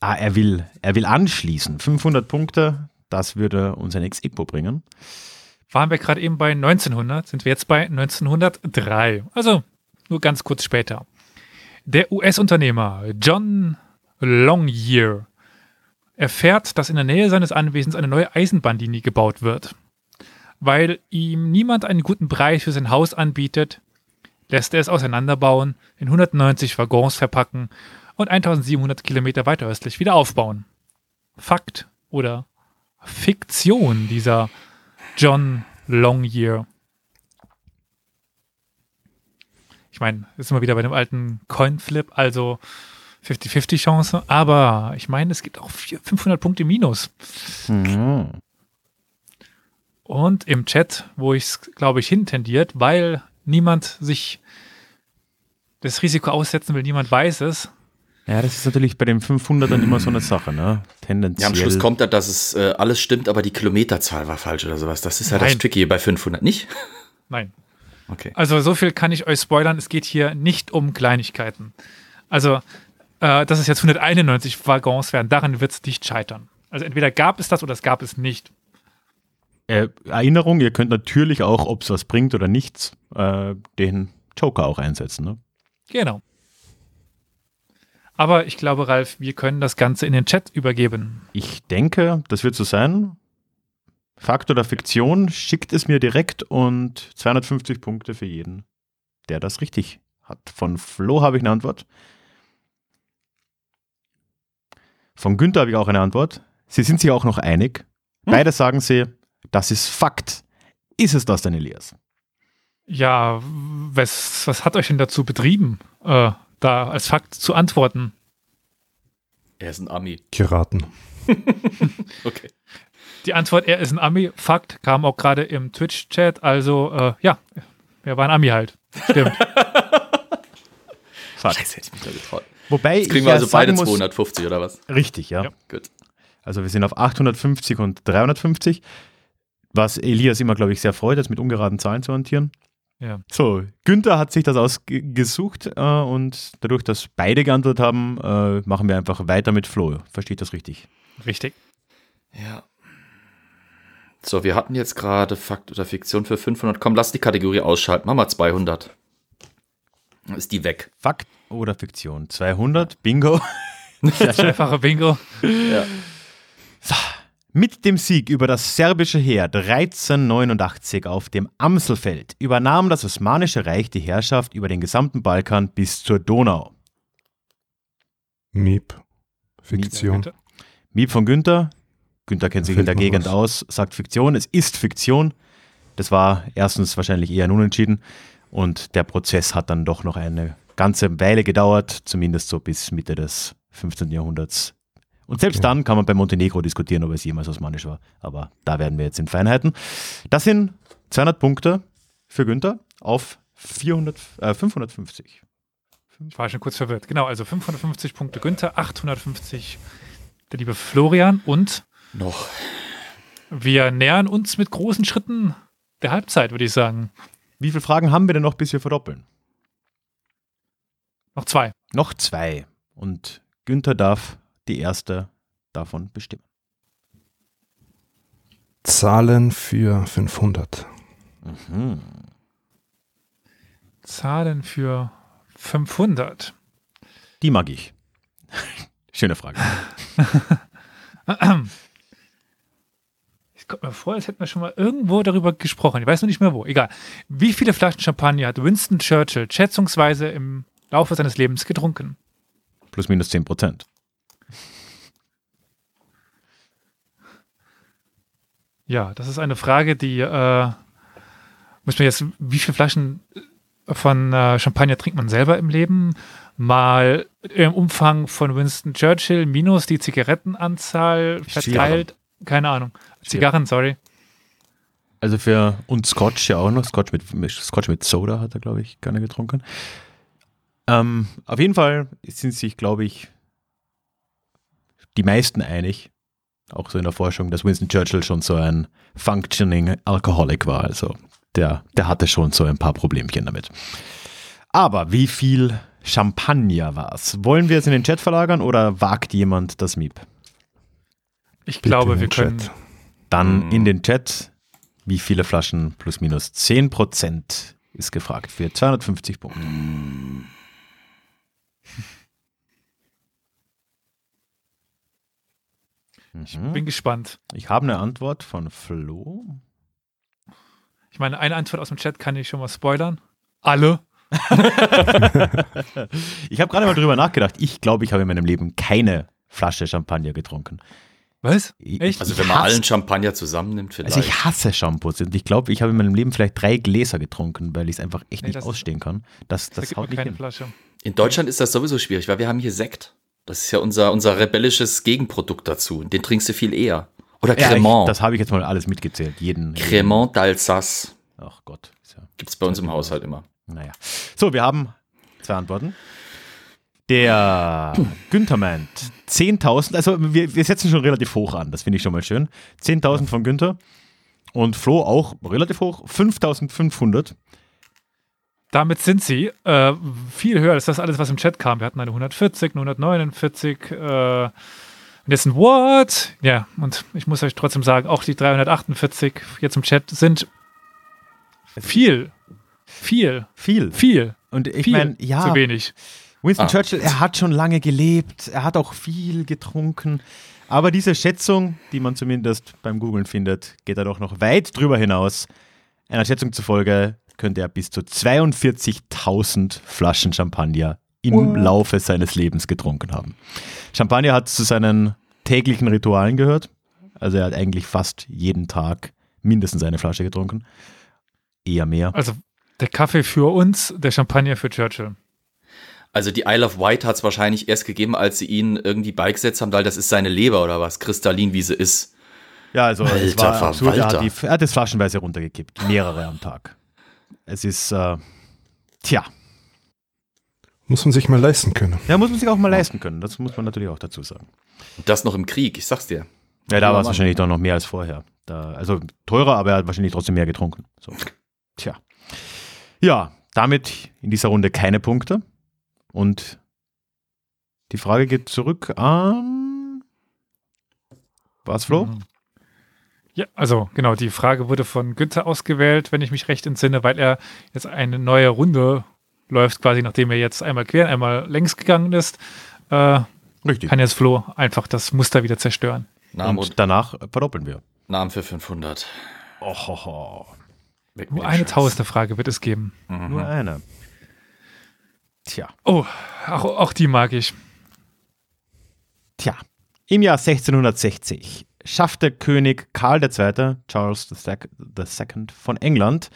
Ah, er will, er will anschließen. 500 Punkte, das würde uns ein Ex-Equo bringen waren wir gerade eben bei 1900, sind wir jetzt bei 1903. Also nur ganz kurz später. Der US-Unternehmer John Longyear erfährt, dass in der Nähe seines Anwesens eine neue Eisenbahnlinie gebaut wird. Weil ihm niemand einen guten Preis für sein Haus anbietet, lässt er es auseinanderbauen, in 190 Waggons verpacken und 1700 Kilometer weiter östlich wieder aufbauen. Fakt oder Fiktion dieser John Longyear. Ich meine, ist immer wieder bei dem alten Coinflip, also 50-50 Chance, aber ich meine, es gibt auch 500 Punkte Minus. Mhm. Und im Chat, wo ich es, glaube ich, hintendiert, weil niemand sich das Risiko aussetzen will, niemand weiß es, ja, das ist natürlich bei den 500ern immer so eine Sache, ne? Tendenziell. Ja, am Schluss kommt da, dass es äh, alles stimmt, aber die Kilometerzahl war falsch oder sowas. Das ist ja Nein. das Tricky bei 500, nicht? Nein. Okay. Also so viel kann ich euch spoilern. Es geht hier nicht um Kleinigkeiten. Also, äh, dass es jetzt 191 Waggons werden, daran wird es nicht scheitern. Also entweder gab es das oder es gab es nicht. Äh, Erinnerung, ihr könnt natürlich auch, ob es was bringt oder nichts, äh, den Joker auch einsetzen, ne? Genau. Aber ich glaube, Ralf, wir können das Ganze in den Chat übergeben. Ich denke, das wird so sein. Fakt oder Fiktion, schickt es mir direkt und 250 Punkte für jeden, der das richtig hat. Von Flo habe ich eine Antwort. Von Günther habe ich auch eine Antwort. Sie sind sich auch noch einig. Hm? Beide sagen sie, das ist Fakt. Ist es das denn, Elias? Ja, was, was hat euch denn dazu betrieben? Äh, da als Fakt zu antworten? Er ist ein Ami. Geraten. okay. Die Antwort, er ist ein Ami, Fakt, kam auch gerade im Twitch-Chat. Also, äh, ja, er war ein Ami halt. Stimmt. Fakt. Scheiße, hätte ich mich da getraut. Wobei Jetzt kriegen wir also beide 250 oder was? Richtig, ja. ja. Gut. Also wir sind auf 850 und 350, was Elias immer, glaube ich, sehr freut, jetzt mit ungeraden Zahlen zu hantieren. Ja. So, Günther hat sich das ausgesucht äh, und dadurch, dass beide geantwortet haben, äh, machen wir einfach weiter mit Flo. Versteht das richtig? Richtig. Ja. So, wir hatten jetzt gerade Fakt oder Fiktion für 500. Komm, lass die Kategorie ausschalten. Mach mal 200. Dann ist die weg. Fakt oder Fiktion? 200, Bingo. Zweifache Bingo. Ja. Mit dem Sieg über das serbische Heer 1389 auf dem Amselfeld übernahm das Osmanische Reich die Herrschaft über den gesamten Balkan bis zur Donau. Miep. Fiktion. Miep von Günther. Günther kennt sich in der Gegend was. aus, sagt Fiktion. Es ist Fiktion. Das war erstens wahrscheinlich eher ein Unentschieden und der Prozess hat dann doch noch eine ganze Weile gedauert, zumindest so bis Mitte des 15. Jahrhunderts. Und selbst Okay. dann kann man bei Montenegro diskutieren, ob es jemals osmanisch war. Aber da werden wir jetzt in Feinheiten. Das sind 200 Punkte für Günther auf 400, äh, 550. Ich war schon kurz verwirrt. Genau, also 550 Punkte Günther, 850 der liebe Florian und Noch. wir nähern uns mit großen Schritten der Halbzeit, würde ich sagen. Wie viele Fragen haben wir denn noch, bis wir verdoppeln? Noch zwei. Noch zwei. Und Günther darf die erste davon bestimmen. Zahlen für 500. Mhm. Zahlen für 500. Die mag ich. Schöne Frage. Es kommt mir vor, als hätten wir schon mal irgendwo darüber gesprochen. Ich weiß noch nicht mehr wo. Egal. Wie viele Flaschen Champagner hat Winston Churchill schätzungsweise im Laufe seines Lebens getrunken? Plus minus 10 Prozent. Ja, das ist eine Frage, die äh, muss man jetzt, wie viele Flaschen von äh, Champagner trinkt man selber im Leben? Mal im Umfang von Winston Churchill minus die Zigarettenanzahl verteilt. Keine Ahnung. Zigarren, sorry. Also für und Scotch ja auch noch. Scotch mit, mit- Scotch mit Soda hat er, glaube ich, gerne getrunken. Ähm, auf jeden Fall sind sich, glaube ich, die meisten einig, auch so in der Forschung, dass Winston Churchill schon so ein functioning Alcoholic war. Also der, der hatte schon so ein paar Problemchen damit. Aber wie viel Champagner war es? Wollen wir es in den Chat verlagern oder wagt jemand das Miep? Ich Bitte glaube, wir den können. Chat. Dann Mhm. in den Chat, wie viele Flaschen plus minus 10% ist gefragt für 250 Punkte. Mhm. Bin gespannt. Ich habe eine Antwort von Flo. Ich meine, eine Antwort aus dem Chat kann ich schon mal spoilern. Alle. Ich habe gerade mal drüber nachgedacht. Ich glaube, ich habe in meinem Leben keine Flasche Champagner getrunken. Was? Ich- Echt? Also ich wenn man hasse- allen Champagner zusammennimmt, vielleicht. Also ich hasse Shampoos und ich glaube, ich habe in meinem Leben vielleicht drei Gläser getrunken, weil ich es einfach echt Nee, nicht das- ausstehen kann. Das, da das gibt man haut nicht keine hin. Flasche. In Deutschland ist das sowieso schwierig, weil wir haben hier Sekt. Das ist ja unser, unser rebellisches Gegenprodukt dazu. Den trinkst du viel eher. Oder Ja, ich, Cremant. das habe ich jetzt mal alles mitgezählt. Jeden. Cremant d'Alsace. Ach Gott. Ja, Gibt es bei uns im Haushalt immer. naja. So, wir haben zwei Antworten. Der Günther meint 10.000, also wir, wir setzen schon relativ hoch an, das finde ich schon mal schön. 10.000 von Günther und Flo auch relativ hoch, 5.500. Damit sind sie äh, viel höher als das alles, was im Chat kam. Wir hatten eine 140, eine 149, äh, und jetzt ein What? Ja, und ich muss euch trotzdem sagen, auch die 348 jetzt im Chat sind viel, viel, Viel. viel, Und ich meine, ja, zu wenig. Winston Ah. Churchill, er hat schon lange gelebt, er hat auch viel getrunken. Aber diese Schätzung, die man zumindest beim Googlen findet, geht da doch noch weit drüber hinaus. Einer Schätzung zufolge könnte er bis zu 42.000 Flaschen Champagner im Laufe seines Lebens getrunken haben. Champagner hat zu seinen täglichen Ritualen gehört. Also er hat eigentlich fast jeden Tag mindestens eine Flasche getrunken. Eher mehr. Also der Kaffee für uns, der Champagner für Churchill. Also die Isle of Wight hat es wahrscheinlich erst gegeben, als sie ihn irgendwie beigesetzt haben, weil das ist seine Leber oder was, kristallin wie sie ist. Ja, also es Alter war absurd. Er hat, Verwalter. die, er hat es flaschenweise runtergekippt, mehrere am Tag. Es ist, äh, tja, Muss man sich mal leisten können. ja, muss man sich auch mal leisten können. Das muss man natürlich auch dazu sagen. Und das noch im Krieg, ich sag's dir. Ja, da war es wahrscheinlich doch noch mehr als vorher. Da, also teurer, aber er hat wahrscheinlich trotzdem mehr getrunken. So. Tja. Ja, damit in dieser Runde keine Punkte. Und die Frage geht zurück an. Was, Flo? Mhm. Ja, also genau, die Frage wurde von Günther ausgewählt, wenn ich mich recht entsinne, weil er jetzt eine neue Runde läuft, quasi nachdem er jetzt einmal quer, einmal längs gegangen ist. Äh, Richtig. kann jetzt Flo einfach das Muster wieder zerstören. Namen, Und danach verdoppeln wir. Namen für 500. Oh, ho, ho. Weg Nur eine tausende Frage wird es geben. Nur eine. Tja. Oh, auch, auch die mag ich. Tja, im Jahr 1660 schaffte König Karl II., Charles II. von England,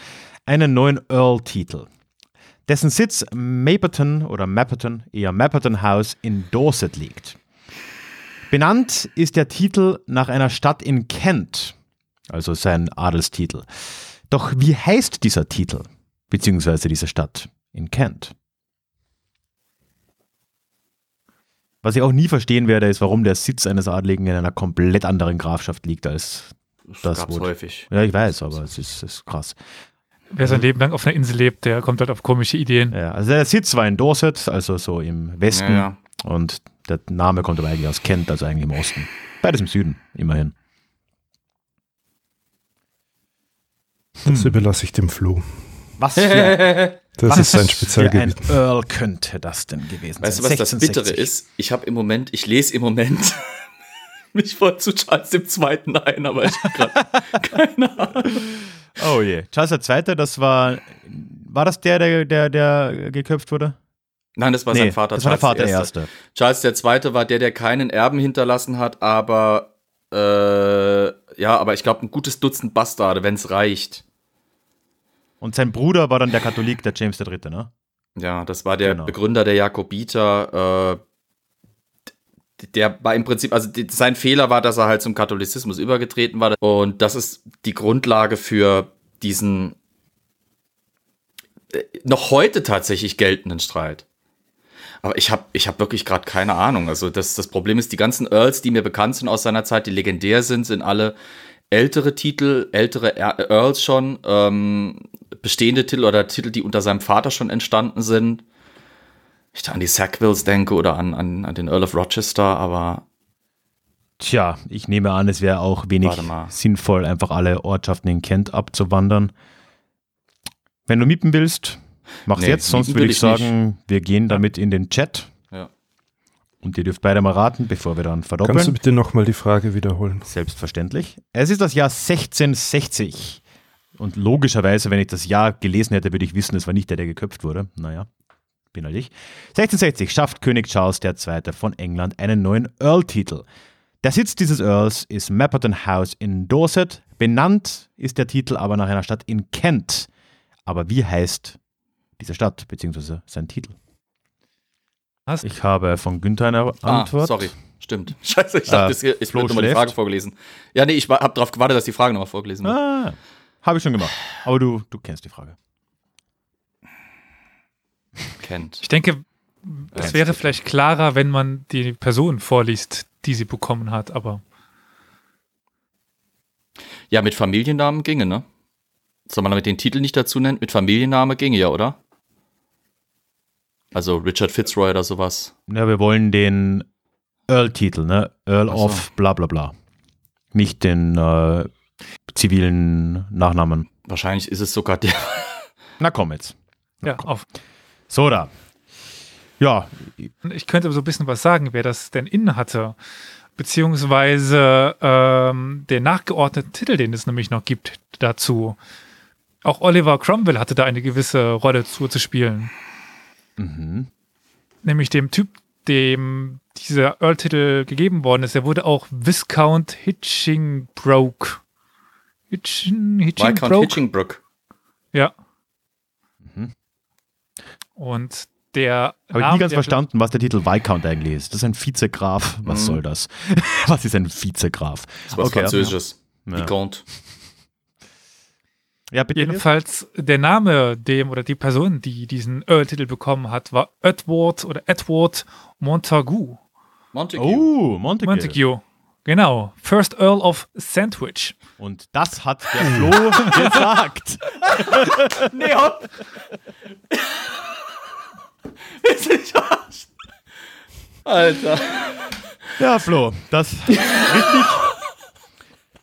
einen neuen Earl-Titel, dessen Sitz Mapperton oder Mapperton, eher Mapperton House in Dorset liegt. Benannt ist der Titel nach einer Stadt in Kent, also sein Adelstitel. Doch wie heißt dieser Titel, beziehungsweise diese Stadt in Kent? Was ich auch nie verstehen werde, ist, warum der Sitz eines Adligen in einer komplett anderen Grafschaft liegt als. Das, Das gab's wurde- häufig. Ja, ich weiß, aber es ist, ist krass. Wer sein Leben lang auf einer Insel lebt, der kommt halt auf komische Ideen. Ja, also der Sitz war in Dorset, also so im Westen. Ja, ja. Und der Name kommt aber eigentlich aus Kent, also eigentlich im Osten. Beides im Süden, immerhin. Das überlasse ich dem Flo. Was für, Das was ist sein für ein Spezialgebiet. Earl könnte das denn gewesen Weißt du, sein? was das Bittere 1660. ist? Ich habe im Moment, ich lese im Moment mich voll zu Charles II. ein, aber ich habe gerade keine Ahnung. Oh je. Charles II., das war. War das der, der, der, der geköpft wurde? Nein, das war Nee, sein Vater. das war der Vater I. Erste. Charles II. war der, der keinen Erben hinterlassen hat, aber äh, ja, aber ich glaube ein gutes Dutzend Bastarde, wenn es reicht. Und sein Bruder war dann der Katholik, der James III., ne? Ja, das war der Genau. Begründer der Jakobiter. Äh, der war im Prinzip, also die, sein Fehler war, dass er halt zum Katholizismus übergetreten war. Und das ist die Grundlage für diesen äh, noch heute tatsächlich geltenden Streit. Aber ich habe ich hab wirklich gerade keine Ahnung. Also das, das Problem ist, die ganzen Earls, die mir bekannt sind aus seiner Zeit, die legendär sind, sind alle ältere Titel, ältere Er- Earls schon, ähm, bestehende Titel oder Titel, die unter seinem Vater schon entstanden sind. Ich da an die Sackvilles denke oder an, an, an den Earl of Rochester, aber Tja, ich nehme an, es wäre auch wenig sinnvoll, einfach alle Ortschaften in Kent abzuwandern. Wenn du mieten willst, mach's Nee, jetzt, sonst würde ich ich sagen, wir gehen damit in den Chat ja. und ihr dürft beide mal raten, bevor wir dann verdoppeln. Kannst du bitte nochmal die Frage wiederholen? Selbstverständlich. Es ist das Jahr 1660. Und logischerweise, wenn ich das Jahr gelesen hätte, würde ich wissen, es war nicht der, der geköpft wurde. Naja, bin halt ich. 1660 schafft König Charles II. von England einen neuen Earl-Titel. Der Sitz dieses Earls ist Mapperton House in Dorset. Benannt ist der Titel aber nach einer Stadt in Kent. Aber wie heißt diese Stadt, beziehungsweise sein Titel? Hast- Ich habe von Günther eine Antwort. Ah, sorry. Stimmt. Scheiße, ich dachte, Äh, es es wird nochmal die. Frage vorgelesen. Ja, nee, ich habe darauf gewartet, dass die Frage nochmal vorgelesen wird. Ah, habe ich schon gemacht. Aber du, du kennst die Frage. Kennt. Ich denke, es wäre vielleicht klarer, wenn man die Person vorliest, die sie bekommen hat, aber Ja, mit Familiennamen ginge, ne? Soll man damit den Titel nicht dazu nennen? Mit Familienname ginge ja, oder? Also Richard Fitzroy oder sowas. Ja, wir wollen den Earl-Titel, ne? Earl so. of bla bla bla. Nicht den äh, zivilen Nachnamen. Wahrscheinlich ist es sogar der. Na komm jetzt. ja, auf. So da. Ja, Ich könnte aber so ein bisschen was sagen, wer das denn inne hatte. Beziehungsweise ähm, der nachgeordnete Titel, den es nämlich noch gibt dazu. Auch Oliver Cromwell hatte da eine gewisse Rolle zu, zu spielen. mhm. Nämlich dem Typ, dem dieser Earl-Titel gegeben worden ist. Er wurde auch Viscount Hitchingbroke. Hitchin, Viscount Hitchingbroke? Hitchingbrook. Ja. Mhm. Und der. habe ich nie ganz verstanden, was der Titel Viscount eigentlich ist. Das ist ein Vizegraf. Was Mhm. soll das? was ist ein Vizegraf? Das ist was Okay, Französisches. Ja. Vicomte. Ja, bitte. Jedenfalls der Name dem oder die Person, die diesen Earl-Titel bekommen hat, war Edward oder Edward Montagu. Montague. Oh, Montague. Montague, Genau. First Earl of Sandwich. Und das hat der Flo gesagt. Nee, hopp. Ist nicht verarscht. Alter. Ja, Flo, das richtig.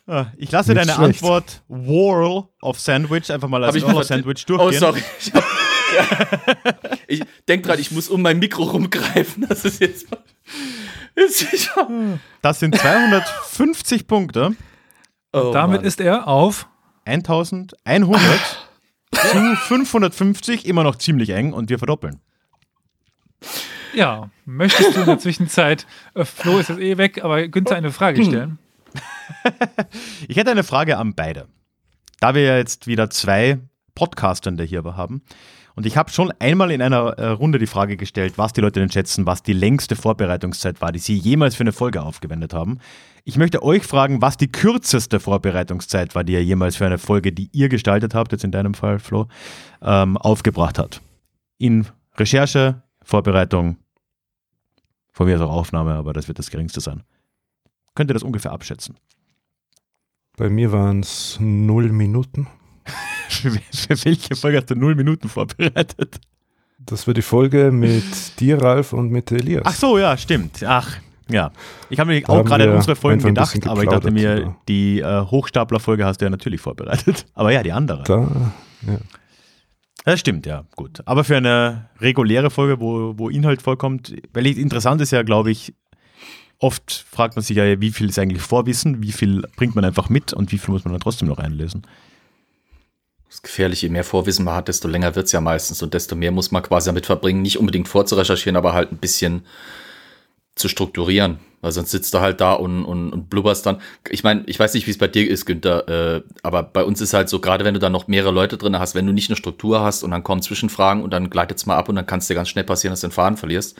Ah, Ich lasse Nicht deine schlecht. Antwort Wall of Sandwich einfach mal als mal of Sandwich Oh, durchgehen. sorry. Ich, ja. ich denk gerade, ich muss um mein Mikro rumgreifen. Das ist jetzt. Das sind 250 Punkte. oh, Damit Mann. ist er auf 1100 zu 550, immer noch ziemlich eng und wir verdoppeln. Ja, möchtest du in der Zwischenzeit, äh, Flo ist jetzt eh weg, aber Günther eine Frage stellen? Ich hätte eine Frage an beide. Da wir ja jetzt wieder zwei Podcastende hier haben. Und ich habe schon einmal in einer äh, Runde die Frage gestellt, was die Leute denn schätzen, was die längste Vorbereitungszeit war, die sie jemals für eine Folge aufgewendet haben. Ich möchte euch fragen, was die kürzeste Vorbereitungszeit war, die ihr jemals für eine Folge, die ihr gestaltet habt, jetzt in deinem Fall, Flo, ähm, aufgebracht hat. In Recherche, Vorbereitung, von mir ist auch Aufnahme, aber das wird das geringste sein. Könnt ihr das ungefähr abschätzen? Bei mir waren es null Minuten. Für, für welche Folge hast du null Minuten vorbereitet? Das war die Folge mit dir, Ralf, und mit Elias. Ach so, ja, stimmt. Ach, ja. Ich habe mir auch gerade an unsere Folgen gedacht, aber ich dachte mir, geplaudert, die äh, Hochstapler-Folge hast du ja natürlich vorbereitet. Aber ja, die andere. Da, ja. Das stimmt, ja, gut. Aber für eine reguläre Folge, wo, wo Inhalt vorkommt, weil interessant ist ja, glaube ich, oft fragt man sich ja, wie viel ist eigentlich Vorwissen, wie viel bringt man einfach mit und wie viel muss man dann trotzdem noch einlesen. Das ist gefährlich, je mehr Vorwissen man hat, desto länger wird es ja meistens und desto mehr muss man quasi damit verbringen, nicht unbedingt vorzurecherchieren, aber halt ein bisschen zu strukturieren. Weil sonst sitzt du halt da und, und, und blubberst dann. Ich meine, ich weiß nicht, wie es bei dir ist, Günther, äh, aber bei uns ist halt so, gerade wenn du da noch mehrere Leute drin hast, wenn du nicht eine Struktur hast und dann kommen Zwischenfragen und dann gleitet es mal ab und dann kann es dir ganz schnell passieren, dass du den Faden verlierst.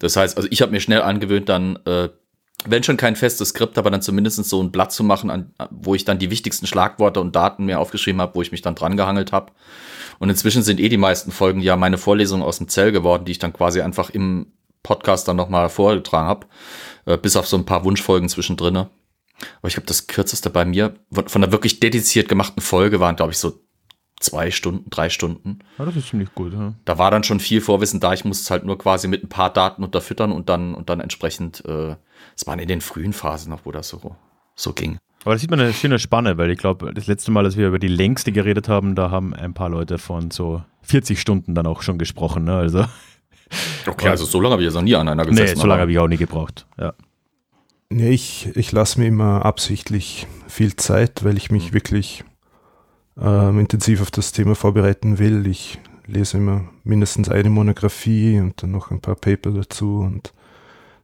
Das heißt, also ich habe mir schnell angewöhnt, dann, äh, wenn schon kein festes Skript, aber dann zumindest so ein Blatt zu machen, an, wo ich dann die wichtigsten Schlagworte und Daten mir aufgeschrieben habe, wo ich mich dann dran gehangelt habe. Und inzwischen sind eh die meisten Folgen ja meine Vorlesungen aus dem Zell geworden, die ich dann quasi einfach im Podcast dann nochmal vorgetragen habe. Äh, bis auf so ein paar Wunschfolgen zwischendrin. Aber ich glaube, das kürzeste bei mir von einer wirklich dediziert gemachten Folge waren, glaube ich, so zwei Stunden, drei Stunden. Ja, das ist ziemlich gut. Ja. Da war dann schon viel Vorwissen da. Ich musste es halt nur quasi mit ein paar Daten unterfüttern und dann, und dann entsprechend, äh, es waren in den frühen Phasen noch, wo das so, so ging. Aber da sieht man eine schöne Spanne, weil ich glaube, das letzte Mal, als wir über die längste geredet haben, da haben ein paar Leute von so 40 Stunden dann auch schon gesprochen. Ne? Also, Okay, also so lange habe ich jetzt noch nie an einer nee, gesessen. so lange habe ich auch nie gebraucht. Ja. Nee, ich, ich lasse mir immer absichtlich viel Zeit, weil ich mich wirklich ähm, intensiv auf das Thema vorbereiten will. Ich lese immer mindestens eine Monographie und dann noch ein paar Paper dazu. Und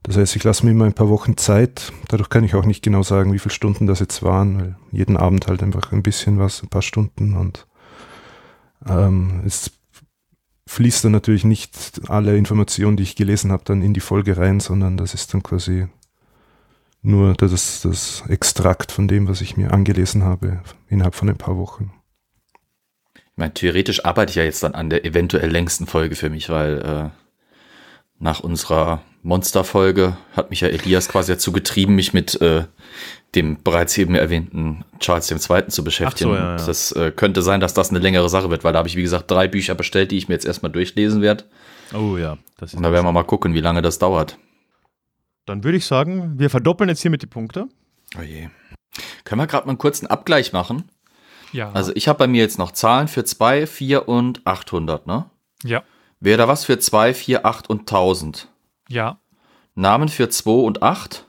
das heißt, ich lasse mir immer ein paar Wochen Zeit. Dadurch kann ich auch nicht genau sagen, wie viele Stunden das jetzt waren, weil jeden Abend halt einfach ein bisschen was, ein paar Stunden. Und ähm, es fließt dann natürlich nicht alle Informationen, die ich gelesen habe, dann in die Folge rein, sondern das ist dann quasi nur das, das Extrakt von dem, was ich mir angelesen habe, innerhalb von ein paar Wochen. Ich meine, theoretisch arbeite ich ja jetzt dann an der eventuell längsten Folge für mich, weil äh, nach unserer Monsterfolge hat mich ja Elias quasi dazu getrieben, mich mit äh, dem bereits eben erwähnten Charles II. zu beschäftigen. So, ja, ja. Und Das äh, könnte sein, dass das eine längere Sache wird, weil da habe ich, wie gesagt, drei Bücher bestellt, die ich mir jetzt erstmal durchlesen werde. Oh ja, das ist Und da werden wir mal gucken, wie lange das dauert. Dann würde ich sagen, wir verdoppeln jetzt hiermit die Punkte. Oh je. Können wir gerade mal einen kurzen Abgleich machen? Ja. Also ich habe bei mir jetzt noch Zahlen für 2, 4 und 800, ne? ja. Wäre da was für 2, 4, 8 und 1000? Ja. Namen für 2 und 8?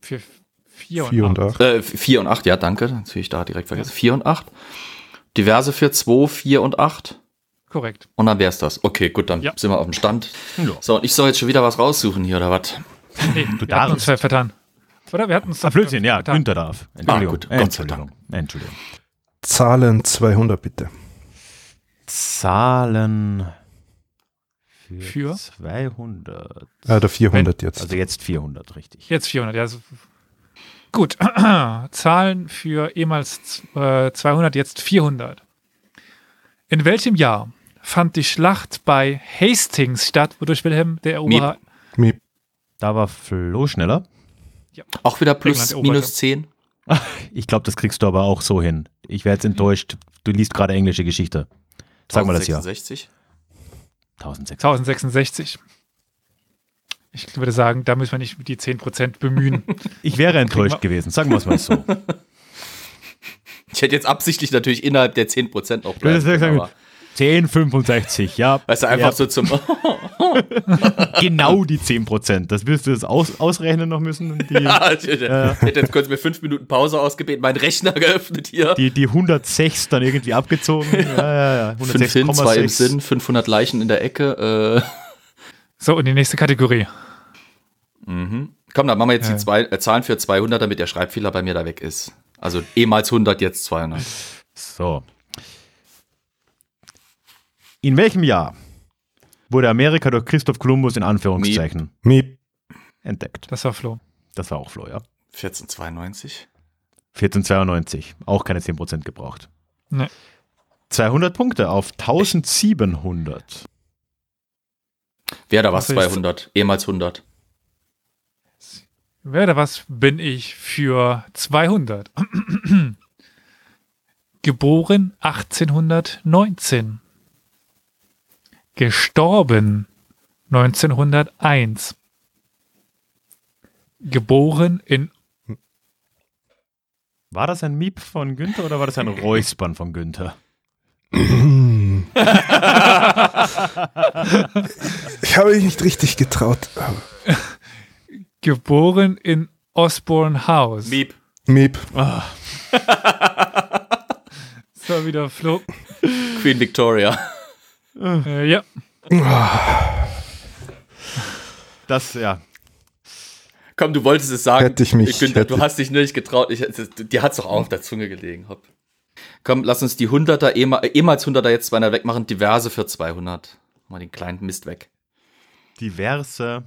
Für vier und, Vier und acht. acht. Äh, 4 und 8, ja, danke. Natürlich da direkt vergessen. 4 und 8. Diverse für 2, 4 und 8. Korrekt. Und dann wär's das. Okay, gut, dann Ja. sind wir auf dem Stand. Ja. So, und ich soll jetzt schon wieder was raussuchen hier, oder was? Nee, wir darfst. hatten uns ver- vertan. Oder? Wir hatten uns Ah, Blödsinn, ja, vertan. Günther darf. Entschuldigung. gut, Gott sei Entschuldigung. Entschuldigung. Zahlen 200 bitte. Zahlen für, Für? 200. Ah, der 400 jetzt. Also jetzt 400, richtig. Jetzt 400, ja. so- Gut. Zahlen für ehemals äh, 200, jetzt 400. In welchem Jahr fand die Schlacht bei Hastings statt, wodurch Wilhelm der Eroberer. Miep. Da war Flo schneller. Auch wieder plus, minus 10? Ich glaube, das kriegst du aber auch so hin. Ich wäre jetzt enttäuscht. Du liest gerade englische Geschichte. Sag mal das Jahr. 1066? 1600. 1066. Ich würde sagen, da müssen wir nicht die 10% bemühen. Ich wäre enttäuscht gewesen. Sagen wir es mal so. Ich hätte jetzt absichtlich natürlich innerhalb der 10% auch bleiben Das wäre können, sagen, aber 10,65, ja. weißt du, einfach ja, so zum Genau die 10%. Das wirst du jetzt aus, ausrechnen noch müssen. Die, Ja, ich hätte ich hätte jetzt kurz mir fünf Minuten Pause ausgebeten, meinen Rechner geöffnet hier. die, die 106 dann irgendwie abgezogen. Ja, ja, ja. Fünf hin, zwei im 106,6. Sinn, 500 Leichen in der Ecke. Äh, So, und die nächste Kategorie. mhm. Komm, dann machen wir jetzt Ja. die zwei, äh, Zahlen für 200, damit der Schreibfehler bei mir da weg ist. Also ehemals 100, jetzt 200. So. In welchem Jahr wurde Amerika durch Christoph Kolumbus in Anführungszeichen Miep. entdeckt? Das war Flo. Das war auch Flo, ja. 1492. 1492. Auch keine 10% gebraucht. Nee. 200 Punkte auf 1700. Wer da was Also ich- 200? Ehemals 100. Wer oder was bin ich für 200? Geboren 1819. Gestorben 1901. Geboren in War das ein Miep von Günther oder war das ein Räuspern von Günther? Ich habe mich nicht richtig getraut. geboren in Osborne House. Miep. Miep. So wieder Flo. Queen Victoria. Äh, ja, Das, ja. Komm, du wolltest es sagen. Hätte ich mich- Günther, hätte- du hast dich nicht getraut. Ich, dir hat's doch auch auf der Zunge gelegen. Hopp. Komm, lass uns die 100er, ehemal- äh, ehemals 100er jetzt 200 wegmachen. Diverse für 200. Mal den kleinen Mist weg. Diverse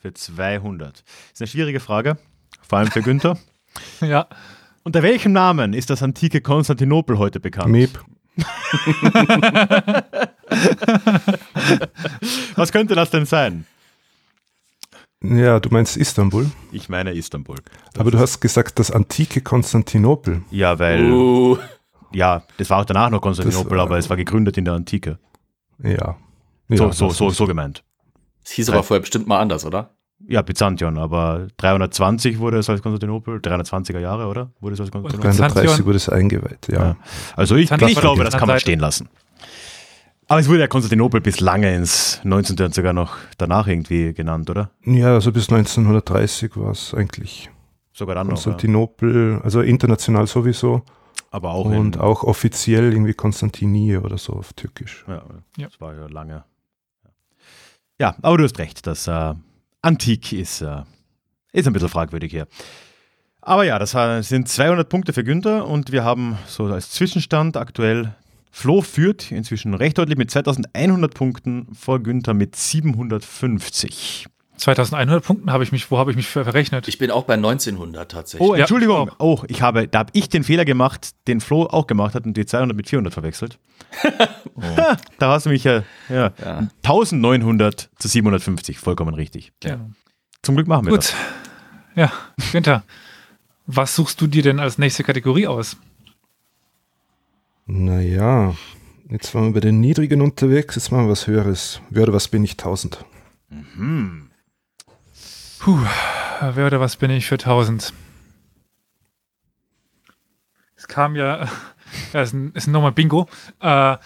für 200. Ist eine schwierige Frage, vor allem für Günther. ja. Unter welchem Namen ist das antike Konstantinopel heute bekannt? Miep. Was könnte das denn sein? Ja, du meinst Istanbul. Ich meine Istanbul. Aber du hast gesagt, das antike Konstantinopel. Ja, weil, Uh, ja, das war auch danach noch Konstantinopel, Das, äh, aber es war gegründet in der Antike. Ja. So, ja, so, das so, ist- so gemeint. es hieß aber vorher bestimmt mal anders, oder? Ja, Byzantion, aber 320 wurde es als Konstantinopel, 320er Jahre, oder? Wurde es als Konstantinopel? Byzantion- 330 wurde es eingeweiht, ja. Ja. Also ich, ich glaube, das kann man stehen lassen. Aber es wurde ja Konstantinopel bis lange ins 19. und sogar noch danach irgendwie genannt, oder? Ja, also bis 1930 war es eigentlich Sogar dann noch. Ja. Konstantinopel, also international sowieso Aber auch und in, auch offiziell irgendwie Konstantinie oder so auf Türkisch. Ja, Ja. das war ja lange. Ja, aber du hast recht, das äh, Antik ist, äh, ist ein bisschen fragwürdig hier. Aber ja, das sind 200 Punkte für Günther und wir haben so als Zwischenstand aktuell Flo führt inzwischen recht deutlich mit 2100 Punkten vor Günther mit 750. 2100 Punkten habe ich mich, wo habe ich mich ver- verrechnet? Ich bin auch bei 1900 tatsächlich. Oh, Ja, Entschuldigung. auch. Oh, ich habe, da habe ich den Fehler gemacht, den Flo auch gemacht hat und die 200 mit 400 verwechselt. Ha, da hast du mich ja, ja, Ja. 1900 zu 750, vollkommen richtig. Ja. Zum Glück machen wir Gut. das. Ja, Günther, was suchst du dir denn als nächste Kategorie aus? Naja, jetzt waren wir bei den Niedrigen unterwegs, jetzt machen wir was Höheres. Wer oder was bin ich? 1000. Puh, wer oder was bin ich für 1000? Es kam ja, ja ist, nochmal Bingo. Äh,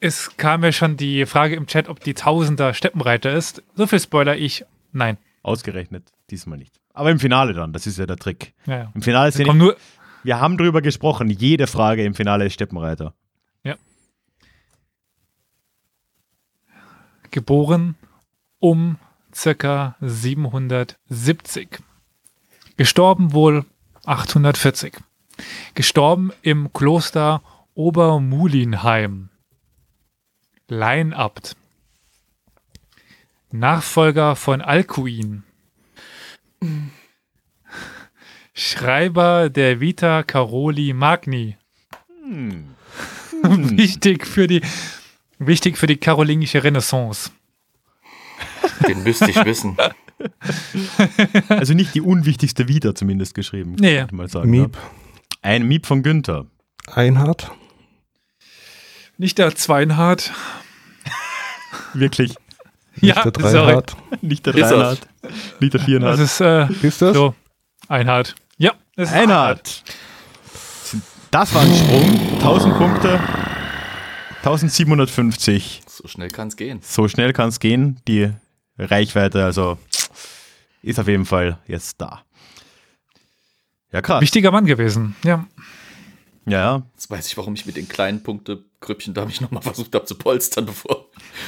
es kam ja schon die Frage im Chat, ob die Tausender Steppenreiter ist. So viel Spoiler ich. Nein. Ausgerechnet, diesmal nicht. Aber im Finale dann, das ist ja der Trick. Ja, ja. Im Finale sind, kommt nur, wir haben drüber gesprochen, jede Frage im Finale ist Steppenreiter. geboren um circa 770. Gestorben wohl 840. Gestorben im Kloster Obermulinheim. Leinabt. Nachfolger von Alcuin. Schreiber der Vita Caroli Magni. Wichtig für die wichtig für die karolingische Renaissance. Den müsste ich wissen. Also nicht die unwichtigste Wieder zumindest geschrieben. Nee. könnte ich mal sagen. Miep. Ja. Ein Miep von Günther. Einhard. Nicht der Zweinhard. Wirklich. Nicht Ja, der sorry. Dreihard. Nicht der Ist er. Reinhard. Nicht der Das Vierhard. ist äh, Ist das? so. Einhard. Ja, das ist Einhard. Das war ein Sprung. 1000 Punkte. 1750. So schnell kann es gehen. So schnell kann es gehen. Die Reichweite, also ist auf jeden Fall jetzt da. Ja, krass. Wichtiger Mann gewesen. Ja. Ja, ja. Jetzt weiß ich, warum ich mit den kleinen Punktegrüppchen da mich nochmal versucht habe zu polstern, bevor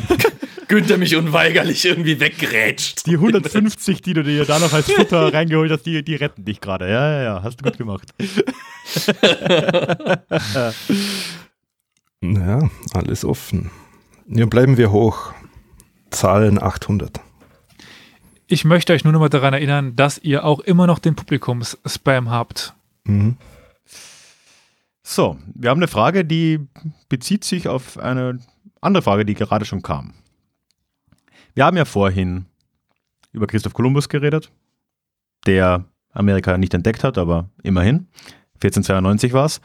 Günther mich unweigerlich irgendwie weggerätscht. Die 150, die du dir da noch als Futter reingeholt hast, die, die retten dich gerade. Ja, ja, ja. Hast du gut gemacht. Ja, alles offen. Ja, bleiben wir hoch. Zahlen 800. Ich möchte euch nur noch mal daran erinnern, dass ihr auch immer noch den Publikums-Spam habt. Mhm. So, wir haben eine Frage, die bezieht sich auf eine andere Frage, die gerade schon kam. Wir haben ja vorhin über Christoph Kolumbus geredet, der Amerika nicht entdeckt hat, aber immerhin. 1492 war es.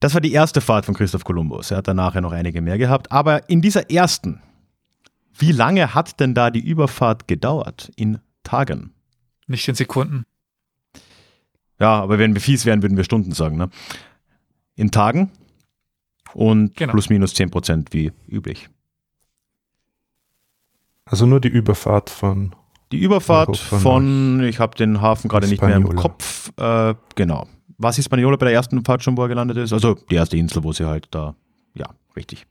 Das war die erste Fahrt von Christoph Kolumbus. Er hat danach ja noch einige mehr gehabt. Aber in dieser ersten, wie lange hat denn da die Überfahrt gedauert? In Tagen. Nicht in Sekunden. Ja, aber wenn wir fies wären, würden wir Stunden sagen. Ne? In Tagen und Genau. plus minus 10 Prozent wie üblich. Also nur die Überfahrt von. Die Überfahrt von ich habe den Hafen gerade nicht mehr im. Kopf. Äh, genau. Was ist Hispaniola bei der ersten Fahrt schon, wo er gelandet ist? Also die erste Insel, wo sie halt da. Ja, richtig.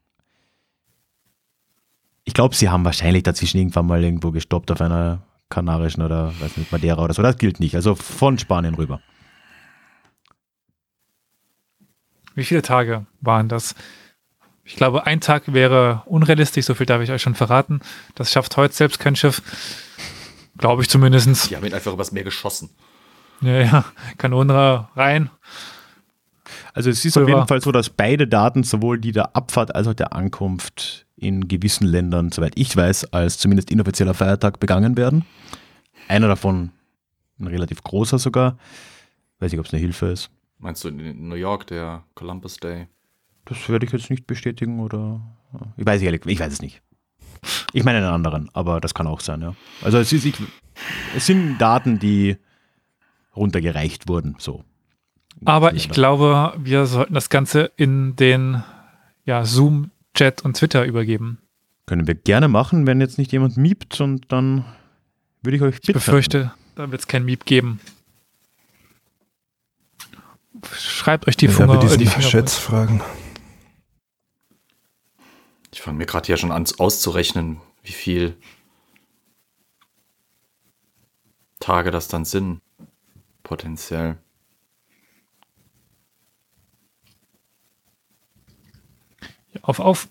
Ich glaube, sie haben wahrscheinlich dazwischen irgendwann mal irgendwo gestoppt auf einer kanarischen oder weiß nicht, Madeira oder so. Das gilt nicht. Also von Spanien rüber. Wie viele Tage waren das? Ich glaube, ein Tag wäre unrealistisch, so viel darf ich euch schon verraten. Das schafft heute selbst kein Schiff. Glaube ich zumindest. Die haben ihn einfach übers Meer geschossen. Ja, ja. Kanonen rein. Also es ist Rüber. auf jeden Fall so, dass beide Daten, sowohl die der Abfahrt als auch der Ankunft in gewissen Ländern, soweit ich weiß, als zumindest inoffizieller Feiertag begangen werden. Einer davon, ein relativ großer sogar. Weiß nicht, ob es eine Hilfe ist. Meinst du in New York, der Columbus Day? Das werde ich jetzt nicht bestätigen oder. Ich weiß, ehrlich, ich weiß es nicht. Ich meine einen anderen, aber das kann auch sein, ja. Also es, ist, ich, es sind Daten, die runtergereicht wurden, so. Aber ich glaube, wir sollten das Ganze in den ja, Zoom, Chat und Twitter übergeben. Können wir gerne machen, wenn jetzt nicht jemand miebt und dann würde ich euch Ich bitten. befürchte, da wird es kein Miep geben. Schreibt euch die ja, Finger, äh, die diesen Schätzfragen. Ich fange mir gerade hier schon an auszurechnen, wie viel Tage das dann sind. Potenziell. Auf, auf.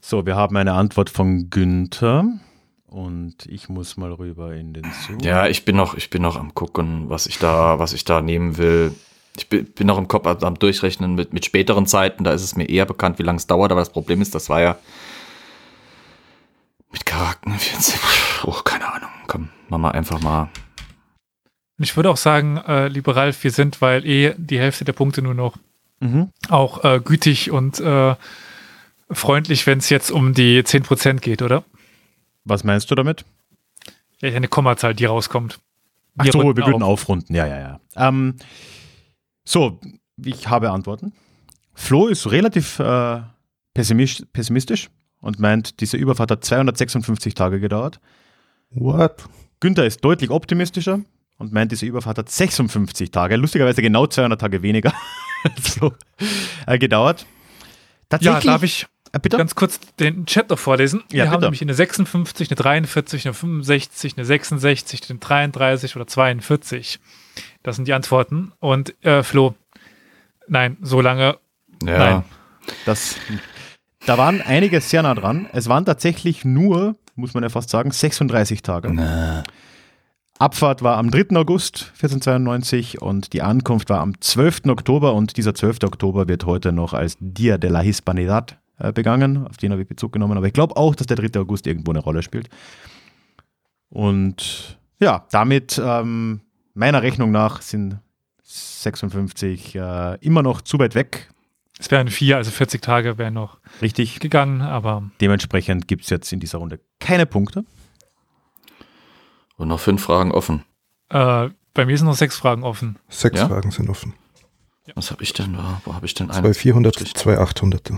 So, wir haben eine Antwort von Günther und ich muss mal rüber in den Zoom. Ja, ich bin noch, ich bin noch am gucken, was ich da, was ich da nehmen will. Ich bin, bin noch im Kopf am- am Durchrechnen mit, mit späteren Zeiten. Da ist es mir eher bekannt, wie lange es dauert. Aber das Problem ist, das war ja mit Charakter 14. Oh, keine Ahnung. Komm, machen wir einfach mal. Ich würde auch sagen, äh, lieber Ralf, wir sind, weil eh die Hälfte der Punkte nur noch Mhm. auch äh, gütig und äh, freundlich, wenn es jetzt um die 10% geht, oder? Was meinst du damit? Ja, eine Kommazahl, die rauskommt. Ach Wir so, wir würden auf. aufrunden. Ja, ja, ja. Ähm, so, ich habe Antworten. Flo ist relativ äh, pessimistisch und meint, diese Überfahrt hat 256 Tage gedauert. What? Günther ist deutlich optimistischer und meint, diese Überfahrt hat 56 Tage, lustigerweise genau 200 Tage weniger als Flo, äh, gedauert. Ja, Tatsächlich, darf ich äh, bitte? ganz kurz den Chat noch vorlesen? Ja, Wir haben bitte. nämlich eine 56, eine 43, eine 65, eine 66, eine 33 oder 42. Das sind die Antworten. Und äh, Flo, nein, so lange, Ja, Nein. Das, da waren einige sehr nah dran. Es waren tatsächlich nur, muss man ja fast sagen, 36 Tage. Na, Abfahrt war am 3. August 1492 und die Ankunft war am 12. Oktober und dieser 12. Oktober wird heute noch als Dia de la Hispanidad äh, begangen. Auf den habe ich Bezug genommen, aber ich glaube auch, dass der 3. August irgendwo eine Rolle spielt. Und ja, damit ähm, meiner Rechnung nach sind 56 äh, immer noch zu weit weg. Es wären vier, also 40 Tage wären noch Richtig. gegangen, aber Dementsprechend gibt es jetzt in dieser Runde keine Punkte. Und noch fünf Fragen offen. äh, bei mir sind noch sechs Fragen offen. Sechs Ja? Fragen sind offen. Was habe ich denn da? Wo habe ich denn Zwei eine? 400, zwei 800.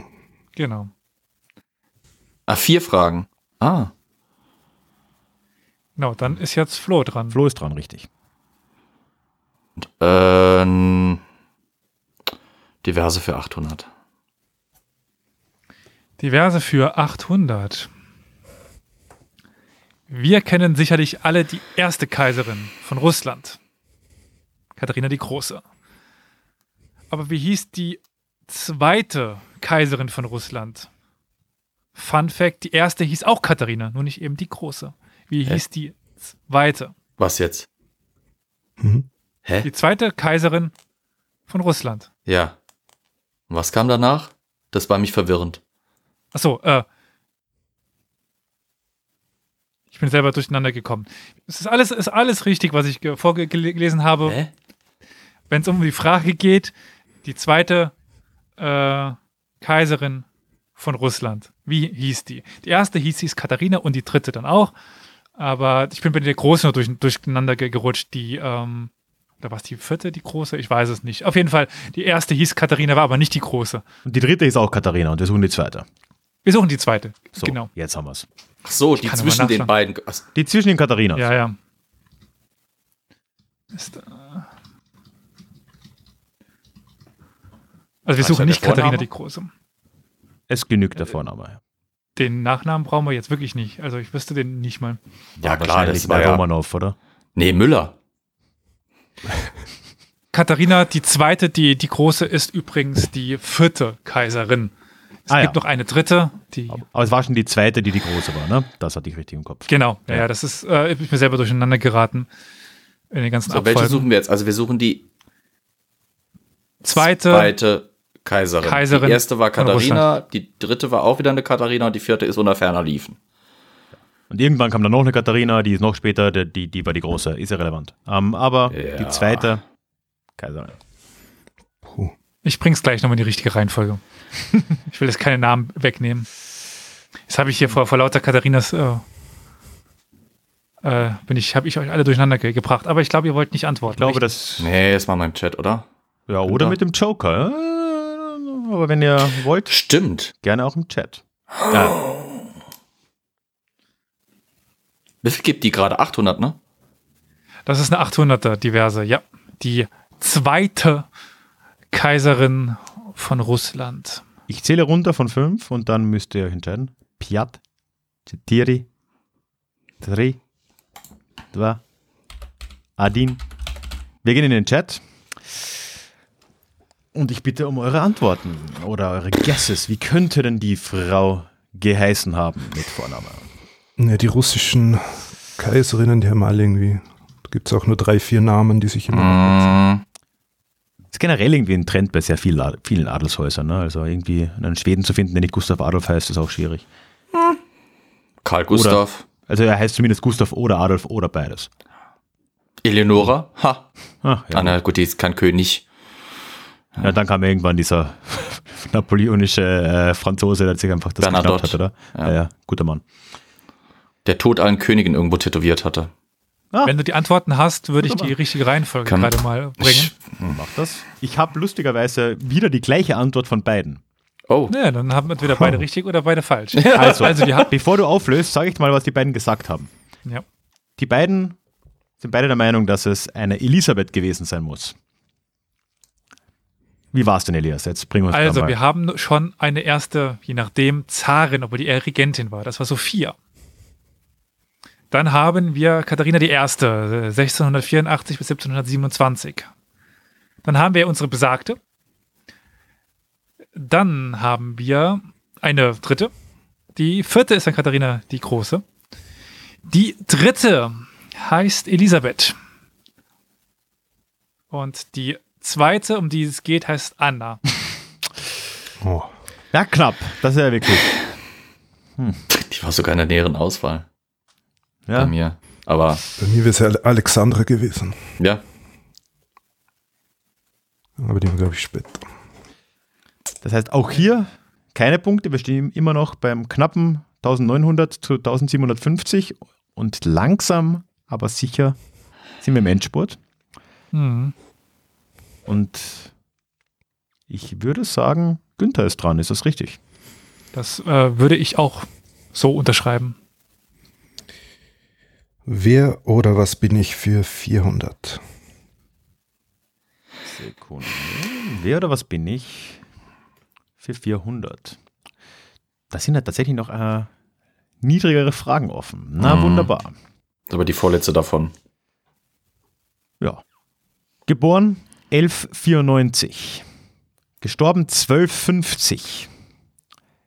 Genau. Ah, vier Fragen. Ah, Genau, dann ist jetzt Flo dran. Flo ist dran, richtig. ähm, diverse für 800. Diverse für 800. Wir kennen sicherlich alle die erste Kaiserin von Russland. Katharina die Große. Aber wie hieß die zweite Kaiserin von Russland? Fun Fact, die erste hieß auch Katharina, nur nicht eben die Große. Wie Hä? hieß die zweite? Was jetzt? Mhm. Hä? Die zweite Kaiserin von Russland. Ja. Und was kam danach? Das war mich verwirrend. Achso, äh. Ich bin selber durcheinander gekommen. Es ist alles, ist alles richtig, was ich ge- vorgelesen habe. Hä? Wenn es um die Frage geht, die zweite äh, Kaiserin von Russland, wie hieß die? Die erste hieß, hieß Katharina und die dritte dann auch. Aber ich bin bei der Großen nur durch, durcheinander ge- gerutscht. Die, ähm, oder war es die vierte, die Große? Ich weiß es nicht. Auf jeden Fall, die erste hieß Katharina, war aber nicht die Große. Und die dritte ist auch Katharina und wir suchen die zweite. Wir suchen die zweite. So, Genau. jetzt haben wir es. Ach so, die kann aber zwischen den beiden. Ach, Die zwischen den Katharinas. Ja, ja. Ist, äh also wir suchen nicht? Katharina die Große. Es genügt der Vorname. Den Nachnamen brauchen wir jetzt wirklich nicht. Also ich wüsste den nicht mal. ja, klar, Wahrscheinlich das war bei ja. Romanov, oder? Nee, Müller. Katharina die Zweite, die, die Große, ist übrigens die vierte Kaiserin. Es Ah, gibt ja. noch eine dritte, die. Aber es war schon die zweite, die die große war, ne? Das hatte ich richtig im Kopf. Genau, ja, Ja. das ist, äh, ich bin mir selber durcheinander geraten. In den ganzen So, welche Abfolgen. suchen wir jetzt? Also wir suchen die Zweite, zweite Kaiserin. Kaiserin Die erste war Katharina, die dritte war auch wieder eine Katharina und die vierte ist unter ferner liefen. Und irgendwann kam dann noch eine Katharina, die ist noch später, die, die, die war die große, ist irrelevant. Ähm, aber Ja. die zweite Kaiserin. Ich bring's gleich nochmal in die richtige Reihenfolge. ich will jetzt keine Namen wegnehmen. Jetzt habe ich hier vor, vor lauter Katharinas äh, äh, bin ich, habe ich euch alle durcheinander ge gebracht. Aber ich glaube, ihr wollt nicht antworten. Ich glaube, richtig? das. Nee, jetzt machen wir im Chat, oder? Ja, oder Oder? mit dem Joker. Aber wenn ihr wollt, Stimmt. gerne auch im Chat. Ja, Wie viel gibt die gerade? 800, ne? Das ist eine 800er diverse, ja. Die zweite Kaiserin von Russland. Ich zähle runter von fünf und dann müsst ihr euch entscheiden. Piat, Tiri, Tri, Dwa, Adin. Wir gehen in den Chat. Und ich bitte um eure Antworten oder eure Guesses. Wie könnte denn die Frau geheißen haben mit Vorname? Ja, die russischen Kaiserinnen, die haben alle irgendwie. Da gibt es auch nur drei, vier Namen, die sich immer. Mm ist generell irgendwie ein Trend bei sehr vielen, Ad- vielen Adelshäusern. Ne? Also irgendwie einen Schweden zu finden, der nicht Gustav Adolf heißt, ist auch schwierig. Karl Gustav. Also er heißt zumindest Gustav oder Adolf oder beides. Eleonora. Ha. Ah, ja. Ah, na gut, die ist kein König. ja, dann kam irgendwann dieser napoleonische äh, Franzose, der sich einfach das Bernadotte. hat, oder? Ja. Ja. ja, guter Mann. Der Tod allen Königen irgendwo tätowiert hatte. Wenn du die Antworten hast, würde ich die richtige Reihenfolge Kann- gerade mal bringen. Ich, Mach das. Ich habe lustigerweise wieder die gleiche Antwort von beiden. oh, Ja, dann haben entweder beide richtig oder beide falsch. Also, Also die hat, bevor du auflöst, sage ich mal, was die beiden gesagt haben. ja. Die beiden sind beide der Meinung, dass es eine Elisabeth gewesen sein muss. Wie war es denn, Elias? Jetzt bring uns da Also, mal. wir haben schon eine erste, je nachdem, Zarin, obwohl die eher Regentin war. Das war Sophia. Dann haben wir Katharina die Erste, äh, 1684 bis 1727. Dann haben wir unsere Besagte. Dann haben wir eine dritte. Die vierte ist dann Katharina die Große. Die dritte heißt Elisabeth. Und die zweite, um die es geht, heißt Anna. Oh. Ja, knapp. Das ist ja wirklich. die war sogar in der näheren Auswahl bei Ja. mir. Aber Bei mir wäre es ja Alexandra gewesen. ja, Aber die glaube ich später. Das heißt, auch hier keine Punkte. Wir stehen immer noch beim knappen 1900 zu 1750 und langsam, aber sicher sind wir im Endspurt. Hm. Und ich würde sagen, Günther ist dran. Ist das richtig? Das äh, würde ich auch so unterschreiben. Wer oder was bin ich für 400? Sekunde. Wer oder was bin ich für 400? Da sind ja tatsächlich noch äh, niedrigere Fragen offen. Na, Mhm. wunderbar. aber die vorletzte davon. Ja. Geboren 1194. Gestorben 1250.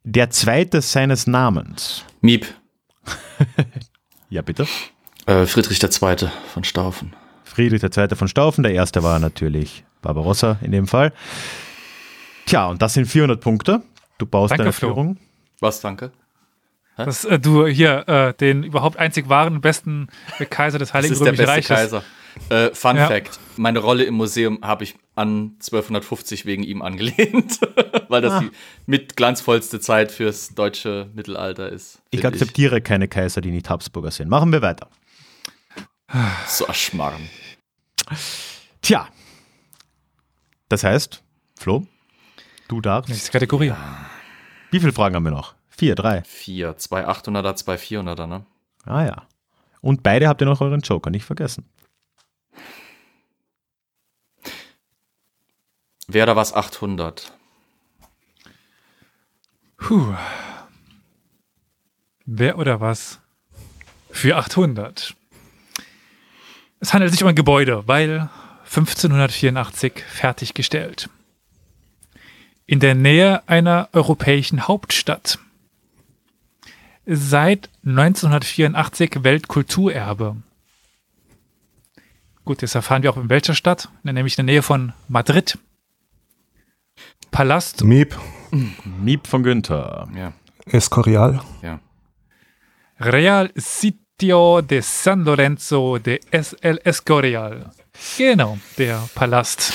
Der zweite seines Namens. Miep, Ja, bitte. Äh, Friedrich II. von Staufen. Friedrich II. von Staufen. Der erste war natürlich Barbarossa in dem Fall. Tja, und das sind 400 Punkte. Du baust Danke, deine Flo. Führung. Was, danke? Dass äh, du hier äh, den überhaupt einzig wahren besten Kaiser des Das Heiligen ist der Römischen beste Reiches. Kaiser. Äh, Fun Ja. Fact: Meine Rolle im Museum habe ich an 1250 wegen ihm angelehnt, weil das Ah. die mit glanzvollste Zeit fürs deutsche Mittelalter ist. Ich akzeptiere keine Kaiser, die nicht Habsburger sind. Machen wir weiter. So Aschmarren. Tja. Das heißt, Flo, du darfst. Nächste Kategorie. Wie viele Fragen haben wir noch? Vier, drei. Vier, zwei 800er, zwei 400er, ne? Ah ja. Und beide habt ihr noch euren Joker, nicht vergessen. Wer da was 800? Puh. Wer oder was? Für 800. Es handelt sich um ein Gebäude, weil 1584 fertiggestellt. In der Nähe einer europäischen Hauptstadt. Seit 1984 Weltkulturerbe. Gut, jetzt erfahren wir auch in welcher Stadt, nämlich in der Nähe von Madrid. Palast Miep, Miep von Günther. Ja, Escorial, ja. Real Sitio de San Lorenzo de Es El Escorial. Genau, der Palast.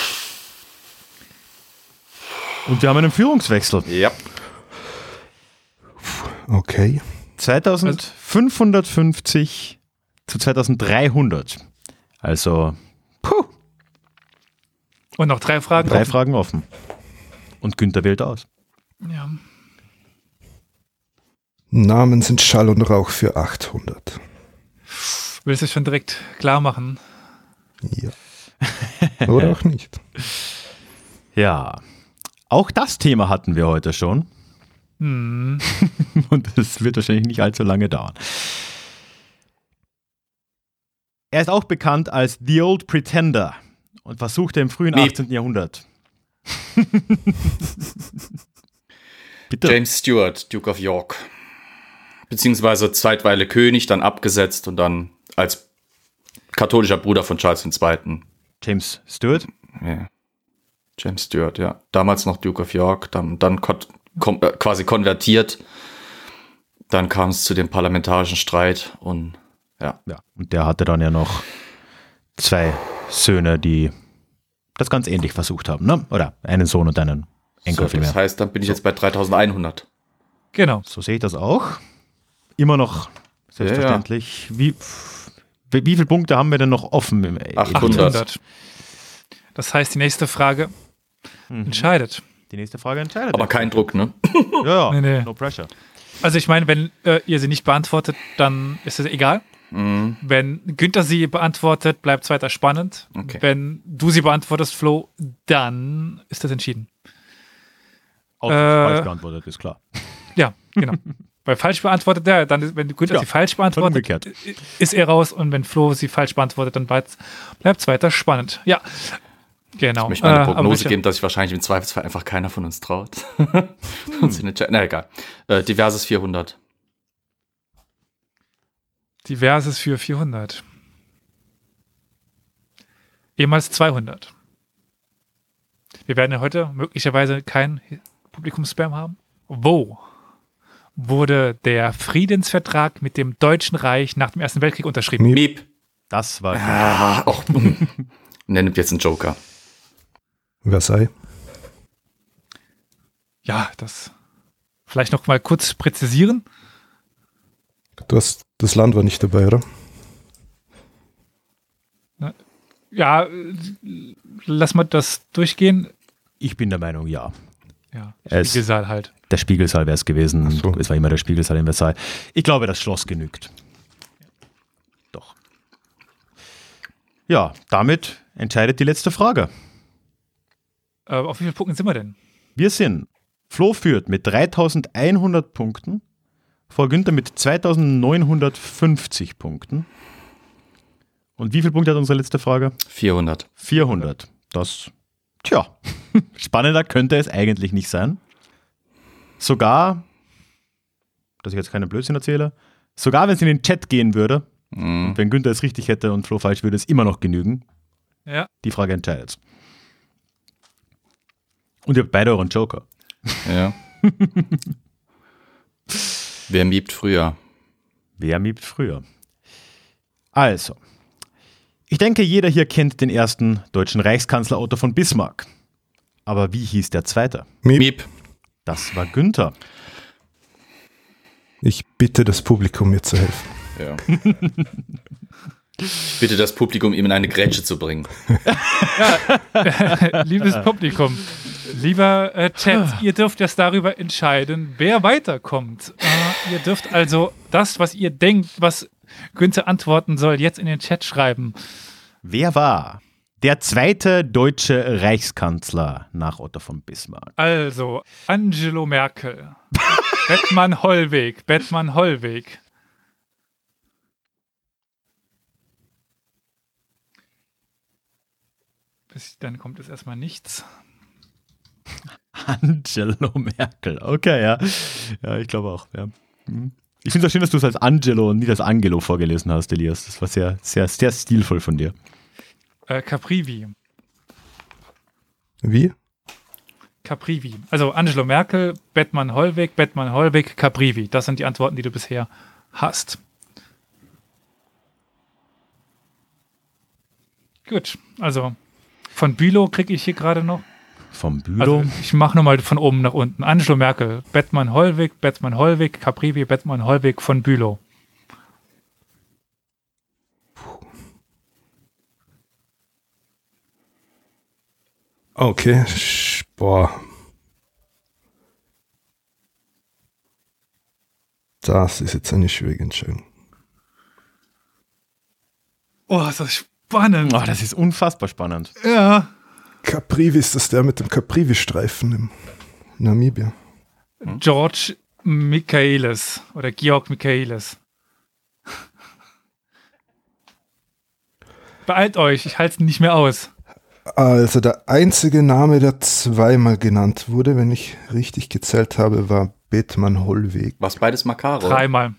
Und wir haben einen Führungswechsel. Ja. okay. 2550 zu 2300. Also, puh, Und noch drei Fragen. drei offen. Fragen offen. Und Günther wählt aus. Ja. Namen sind Schall und Rauch für 800. Willst du es schon direkt klar machen? Ja. Oder auch nicht. Ja. Auch das Thema hatten wir heute schon. Hm. Und es wird wahrscheinlich nicht allzu lange dauern. Er ist auch bekannt als The Old Pretender und versuchte im frühen Miep. 18. Jahrhundert. Bitte. James Stewart, Duke of York. Beziehungsweise Zeitweile König, dann abgesetzt und dann als katholischer Bruder von Charles II. James Stewart. Ja. James Stewart, ja. Damals noch Duke of York, dann, dann kon kom äh, quasi konvertiert. Dann kam es zu dem parlamentarischen Streit und ja. Ja. Und der hatte dann ja noch zwei Söhne, die das ganz ähnlich versucht haben, ne? Oder einen Sohn und einen Enkel So, vielmehr. das heißt, dann bin ich jetzt bei 3100. Genau. So sehe ich das auch. Immer noch selbstverständlich. Wie, wie, wie viele Punkte haben wir denn noch offen? Im, 800. 800. Das heißt, die nächste Frage entscheidet. Die nächste Frage entscheidet. Aber kein Druck, ne? ja, ja, Nee, nee. no pressure. Also ich meine, wenn äh, ihr sie nicht beantwortet, dann ist es egal. Mhm. Wenn Günther sie beantwortet, bleibt es weiter spannend. Okay. Wenn du sie beantwortest, Flo, dann ist das entschieden. Auch Äh, beantwortet, ist klar. Ja, genau. Weil falsch beantwortet, ja, dann, ist- wenn Günther Ja, sie falsch beantwortet, ist er raus und wenn Flo sie falsch beantwortet, dann bleibt es weiter spannend. Ja, genau. Ich möchte eine Äh, Prognose geben, dass sich wahrscheinlich im Zweifelsfall einfach keiner von uns traut. Chat- Na egal. Äh, diverses 400. Diverses für 400. Ehemals 200. Wir werden ja heute möglicherweise kein Publikumsspam haben. Wo? Wurde der Friedensvertrag mit dem Deutschen Reich nach dem Ersten Weltkrieg unterschrieben? Miep. Das war Ah, auch. Nimmt jetzt einen Joker. Versailles. Ja, das vielleicht noch mal kurz präzisieren. Du hast, das Land war nicht dabei, oder? Ja, äh, lass mal das durchgehen. Ich bin der Meinung, ja. Ja, Es- Spiegelsaal halt. Der Spiegelsaal wäre es gewesen. So. Es war immer der Spiegelsaal in Versailles. Ich glaube, das Schloss genügt. Doch. Ja, damit entscheidet die letzte Frage. Äh, auf wie vielen Punkten sind wir denn? Wir sind, Flo führt mit 3100 Punkten, vor Günther mit 2950 Punkten. Und wie viele Punkte hat unsere letzte Frage? 400. 400. Das, tja, spannender könnte es eigentlich nicht sein. Sogar, dass ich jetzt keinen Blödsinn erzähle, sogar wenn es in den Chat gehen würde, Mhm. wenn Günther es richtig hätte und Flo falsch, würde es immer noch genügen. Ja. Die Frage entscheidet. Und ihr habt beide euren Joker. Ja. Wer miebt früher? Wer miebt früher? Also, ich denke, jeder hier kennt den ersten deutschen Reichskanzler Otto von Bismarck. Aber wie hieß der zweite? Miep. Miep. Das war Günther. Ich bitte das Publikum, mir zu helfen. Ja. Ich bitte das Publikum, ihm in eine Grätsche zu bringen. Liebes Publikum, lieber äh, Chat, ihr dürft jetzt darüber entscheiden, wer weiterkommt. Äh, ihr dürft also das, was ihr denkt, was Günther antworten soll, jetzt in den Chat schreiben. Wer war der zweite deutsche Reichskanzler nach Otto von Bismarck? Also, Angelo Merkel, Bettmann Hollweg, Bettmann Hollweg. Bis dann kommt jetzt erstmal nichts. Angelo Merkel. Okay, ja. Ja, ich glaube auch. Ja. Hm. Ich finde es auch schön, dass du es als Angelo und nicht als Angelo vorgelesen hast, Elias. Das war sehr, sehr, sehr stilvoll von dir. Äh, Caprivi. Wie? Caprivi. Also Angelo Merkel, Bettmann Hollweg, Bettmann Hollweg, Caprivi. Das sind die Antworten, die du bisher hast. Gut, also von Bülow kriege ich hier gerade noch. Vom Bülow. Also ich mache nochmal von oben nach unten. Angelo Merkel, Bettmann Hollweg, Bettmann Hollweg, Caprivi, Bettmann Hollweg von Bülow. Okay. Boah. Das ist jetzt eine schwierige Entscheidung. Oh, ist das spannend. oh, das ist unfassbar spannend. Ja. Caprivi ist das der mit dem Caprivi-Streifen im Namibia. George Michaelis oder Georg Michaelis. Beeilt euch, ich halte es nicht mehr aus. Also der einzige Name, der zweimal genannt wurde, wenn ich richtig gezählt habe, war Bethmann Hollweg. Was beides Makaro? Dreimal.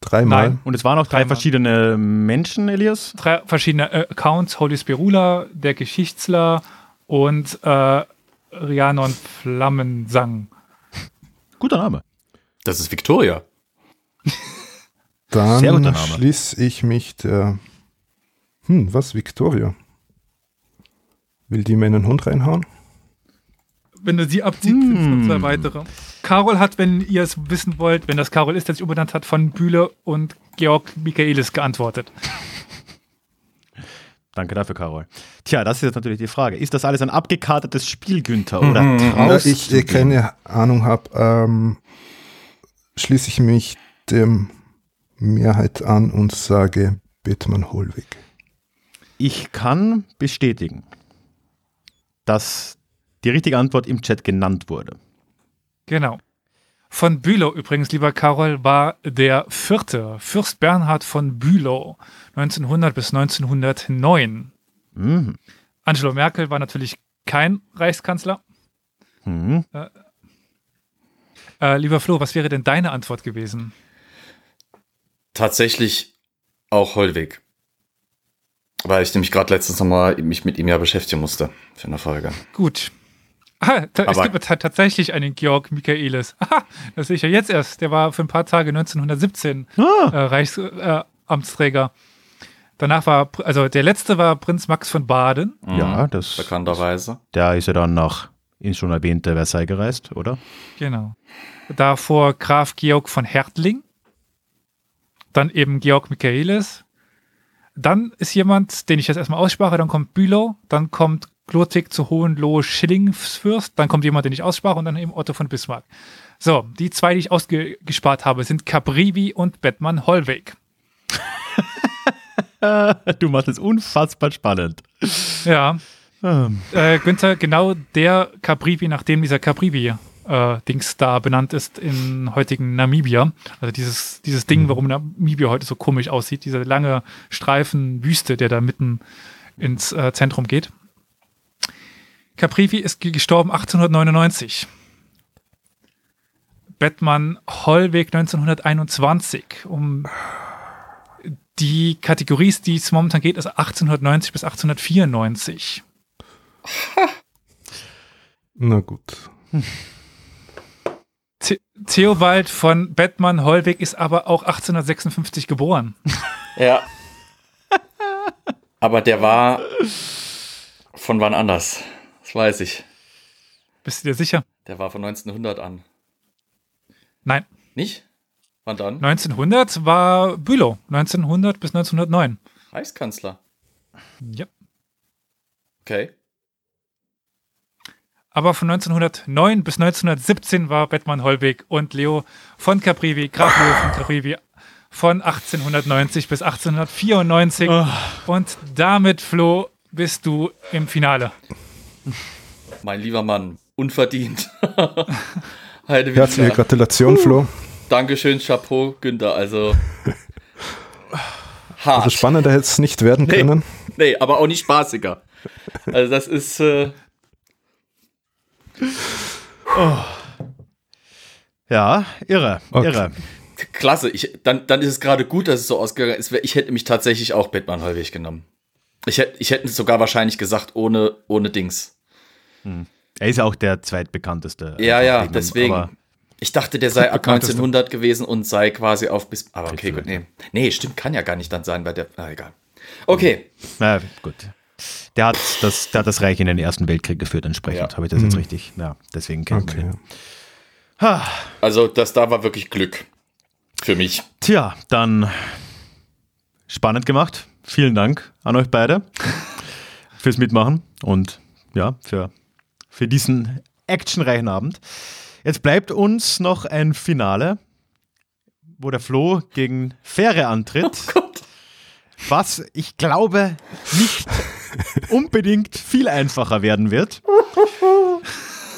Dreimal. Nein. Und es waren auch drei Dreimal. verschiedene Menschen, Elias. Drei verschiedene Accounts: Holy Spirula, der Geschichtsler und äh, Rhiannon Flammensang. Guter Name. Das ist Victoria. Dann Sehr guter Name. schließe ich mich der. Hm, was? Victoria? Will die mir einen Hund reinhauen? Wenn du sie abziehst, sind es noch zwei weitere. Carol hat, wenn ihr es wissen wollt, wenn das Carol ist, der sich umbenannt hat, von Bühle und Georg Michaelis geantwortet. Danke dafür, Carol. Tja, das ist jetzt natürlich die Frage. Ist das alles ein abgekartetes Spiel, Günther? Oder Da traust ich du äh, keine Ahnung habe, ähm, schließe ich mich dem Mehrheit an und sage Bethmann Hollweg. Ich kann bestätigen, dass die richtige Antwort im Chat genannt wurde. Genau. Von Bülow übrigens, lieber Karol, war der vierte Fürst Bernhard von Bülow 1900 bis 1909. Mhm. Angelo Merkel war natürlich kein Reichskanzler. Mhm. Äh, lieber Flo, was wäre denn deine Antwort gewesen? Tatsächlich auch Hollweg. Weil ich nämlich gerade letztens nochmal mich mit ihm ja beschäftigen musste für eine Folge. Gut. Ah, es gibt ta- tatsächlich einen Georg Michaelis. Aha, das sehe ich ja jetzt erst. Der war für ein paar Tage 1917 Ah, äh, Reichsamtsträger. Äh. Danach war, also der letzte war Prinz Max von Baden. ja, das, Bekannterweise. der ist ja dann nach ins schon erwähnte Versailles gereist, oder? Genau. Davor Graf Georg von Hertling. Dann eben Georg Michaelis. Dann ist jemand, den ich jetzt erstmal aussprache, dann kommt Bülow, dann kommt Klotik zu Hohenlohe Schillingsfürst, dann kommt jemand, den ich aussprach und dann eben Otto von Bismarck. So, die zwei, die ich ausgespart habe, sind Caprivi und Bettmann Hollweg. Du machst es unfassbar spannend. Ja, Ähm, äh, Günther, genau der Caprivi, nachdem dieser Caprivi-Dings da benannt ist in heutigen Namibia. Also dieses, dieses Ding, warum Namibia heute so komisch aussieht, dieser lange Streifen Wüste, der da mitten ins äh, Zentrum geht. Caprivi ist ge- gestorben 1899. Bettmann Hollweg 1921. Um die Kategorie, die es momentan geht, ist 1890 bis 1894. Na gut. Theobald von Bettmann Hollweg ist aber auch 1856 geboren. Ja. Aber der war von wann anders. Das weiß ich. Bist du dir sicher? Der war von 1900 an. Nein, Nicht? Wann dann? 1900 war Bülow. 1900 bis 1909. Reichskanzler. Ja. Okay. Aber von 1909 bis 1917 war Bettmann Hollweg und Leo von Caprivi, Graf Leo von Caprivi von 1890 bis 1894. Und damit, Flo, bist du im Finale. Mein lieber Mann, unverdient. Herzliche. Gratulation, Flo. Dankeschön, Chapeau, Günther. Also. Hart. Also spannender hätte es nicht werden Nee. können. Nee, aber auch nicht spaßiger. Also, das ist. Äh, ja, irre, Okay. irre. klasse. Ich, dann, dann ist es gerade gut, dass es so ausgegangen ist. Ich hätte mich tatsächlich auch Bettmann Hollweg genommen. Ich hätte, ich hätte es sogar wahrscheinlich gesagt, ohne, ohne Dings. Er ist auch der zweitbekannteste. Ja, ja, dem- deswegen. Ich dachte, der sei ab Bekannteste. 1900 gewesen und sei quasi auf bis. Aber okay, gut, nee. Nee, stimmt, kann ja gar nicht dann sein bei der. Na, egal. Okay. Na gut. Der hat, das, der hat das Reich in den Ersten Weltkrieg geführt, entsprechend Ja. habe ich das jetzt richtig. Ja, deswegen kennen wir Okay. ihn. Ha, Also, das da war wirklich Glück. Für mich. Tja, dann spannend gemacht. Vielen Dank an euch beide fürs Mitmachen und ja, für, für diesen actionreichen Abend. Jetzt bleibt uns noch ein Finale, wo der Flo gegen Fähre antritt. Gott. was ich glaube nicht unbedingt viel einfacher werden wird.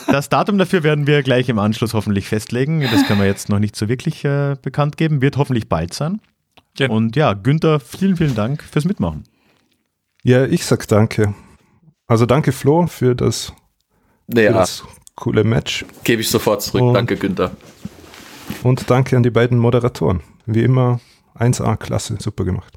Das Datum dafür werden wir gleich im Anschluss hoffentlich festlegen. Das können wir jetzt noch nicht so wirklich äh, bekannt geben. Wird hoffentlich bald sein. Ja. Und ja, Günther, vielen, vielen Dank fürs Mitmachen. Ja, ich sag danke. Also danke Flo für das, für Ja, das coole Match gebe ich sofort zurück. Und- Danke, Günther. und danke an die beiden Moderatoren. Wie immer 1A, klasse, super gemacht.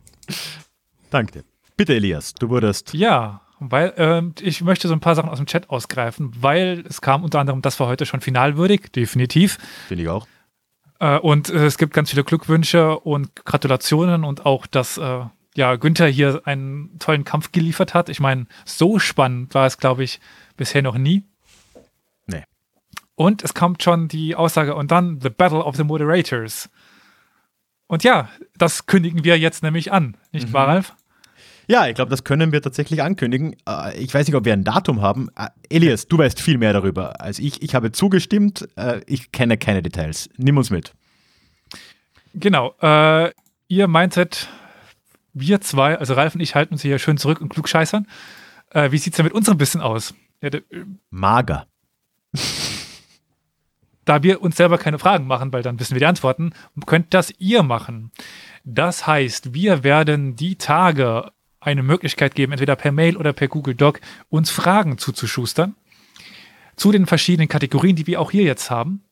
Danke dir. Bitte, Elias, du wurdest. Ja, weil ähm, ich möchte so ein paar Sachen aus dem Chat ausgreifen, weil es kam unter anderem, das war heute schon finalwürdig, definitiv. Finde ich auch. Äh, und äh, es gibt ganz viele Glückwünsche und Gratulationen und auch, dass äh, ja, Günther hier einen tollen Kampf geliefert hat. Ich meine, so spannend war es, glaube ich, bisher noch nie. Nee. Und es kommt schon die Aussage und dann The Battle of the Moderators. Und ja, das kündigen wir jetzt nämlich an, nicht wahr, Ralf? Ja, ich glaube, das können wir tatsächlich ankündigen. Äh, Ich weiß nicht, ob wir ein Datum haben. Äh, Elias, du weißt viel mehr darüber als ich. Ich habe zugestimmt. Äh, Ich kenne keine Details. Nimm uns mit. Genau. Äh, ihr meintet, wir zwei, also Ralf und ich, halten uns hier schön zurück und klugscheißern. Äh, wie sieht es denn mit unserem Bissen aus? Ja, da, Mager. da wir uns selber keine Fragen machen, weil dann wissen wir die Antworten, könnt das ihr machen. Das heißt, wir werden die Tage eine Möglichkeit geben, entweder per Mail oder per Google Doc, uns Fragen zuzuschustern zu den verschiedenen Kategorien, die wir auch hier jetzt haben.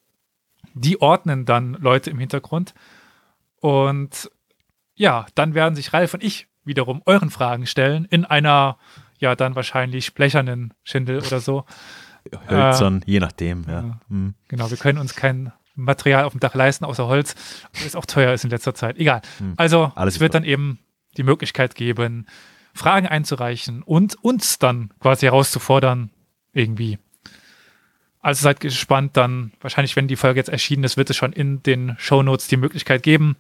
Die ordnen dann Leute im Hintergrund. Und ja, dann werden sich Ralf und ich wiederum euren Fragen stellen in einer, ja, dann wahrscheinlich blechernen Schindel oder so. Hölzern, je nachdem. Ja. ja. Hm. Genau, wir können uns kein Material auf dem Dach leisten, außer Holz, das auch teuer ist in letzter Zeit. Egal. Hm. Also Alles es wird dann eben die Möglichkeit geben, Fragen einzureichen und uns dann quasi herauszufordern, irgendwie. Also seid gespannt, dann wahrscheinlich, wenn die Folge jetzt erschienen ist, wird es schon in den Shownotes die Möglichkeit geben.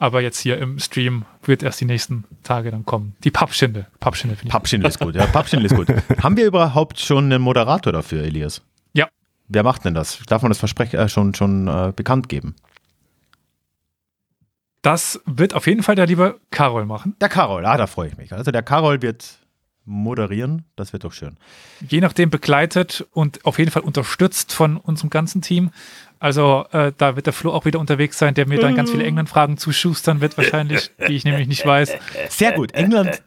Aber jetzt hier im Stream wird erst die nächsten Tage dann kommen. Die Pappschinde. Pappschinde finde ich. Pappschindel ist gut, ja. Pappschindel ist gut. Haben wir überhaupt schon einen Moderator dafür, Elias? Ja. Wer macht denn das? Darf man das Versprech äh, schon, schon äh, bekannt geben? Das wird auf jeden Fall der liebe Carol machen. Der Karol, ah, da freue ich mich. Also der Karol wird moderieren, das wird doch schön. je nachdem begleitet und auf jeden Fall unterstützt von unserem ganzen Team. Also äh, da wird der Flo auch wieder unterwegs sein, der mir dann ganz viele England-Fragen zuschustern wird wahrscheinlich, die ich nämlich nicht weiß. Sehr gut, England.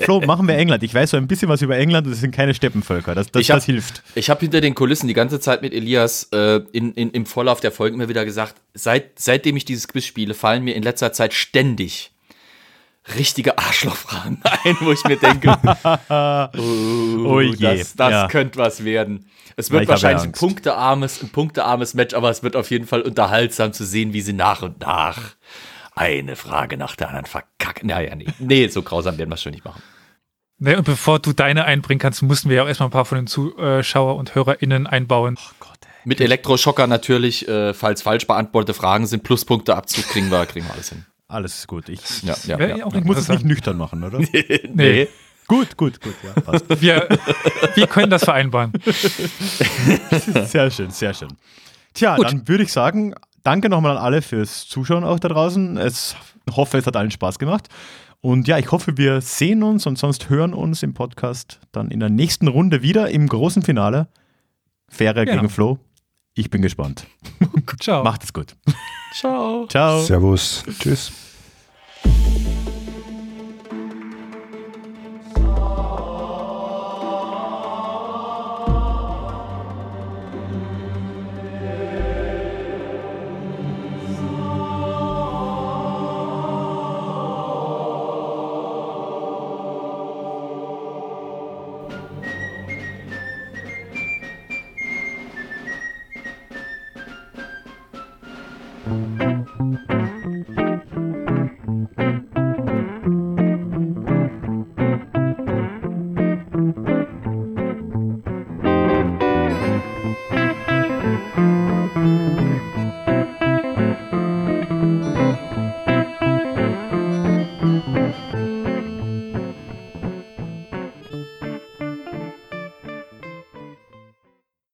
Flo, machen wir England. Ich weiß so ein bisschen was über England und es sind keine Steppenvölker. Das, das, Ich hab- das hilft. Ich habe hinter den Kulissen die ganze Zeit mit Elias äh, in, in, im Vorlauf der Folgen immer wieder gesagt, seit, seitdem ich dieses Quiz spiele, fallen mir in letzter Zeit ständig richtige Arschlochfragen ein, wo ich mir denke, oh, Oh je, das, das ja. könnte was werden. Es wird wahrscheinlich ein punktearmes, ein punktearmes Match, aber es wird auf jeden Fall unterhaltsam zu sehen, wie sie nach und nach eine Frage nach der anderen verkacken. Naja, nee, nee, so grausam werden wir es schon nicht machen. Ne, und bevor du deine einbringen kannst, mussten wir ja auch erstmal ein paar von den Zuschauer und HörerInnen einbauen. Mit Elektroschocker natürlich, äh, falls falsch beantwortete Fragen sind, Pluspunkte Abzug kriegen wir, kriegen wir alles hin. Alles ist gut. Ich, Ja, ja, ja. auch ich muss es nicht nüchtern machen, oder? Nee, gut, gut, gut. Ja, passt. wir, wir können das vereinbaren. Sehr schön, sehr schön. Tja, dann würde ich sagen, danke nochmal an alle fürs Zuschauen auch da draußen. Es ich hoffe, es hat allen Spaß gemacht. Und ja, ich hoffe, wir sehen uns und sonst hören uns im Podcast dann in der nächsten Runde wieder im großen Finale. Fähre Genau. gegen Flo. Ich bin gespannt. Ciao. Macht es gut. Ciao. Ciao. Servus. Tschüss.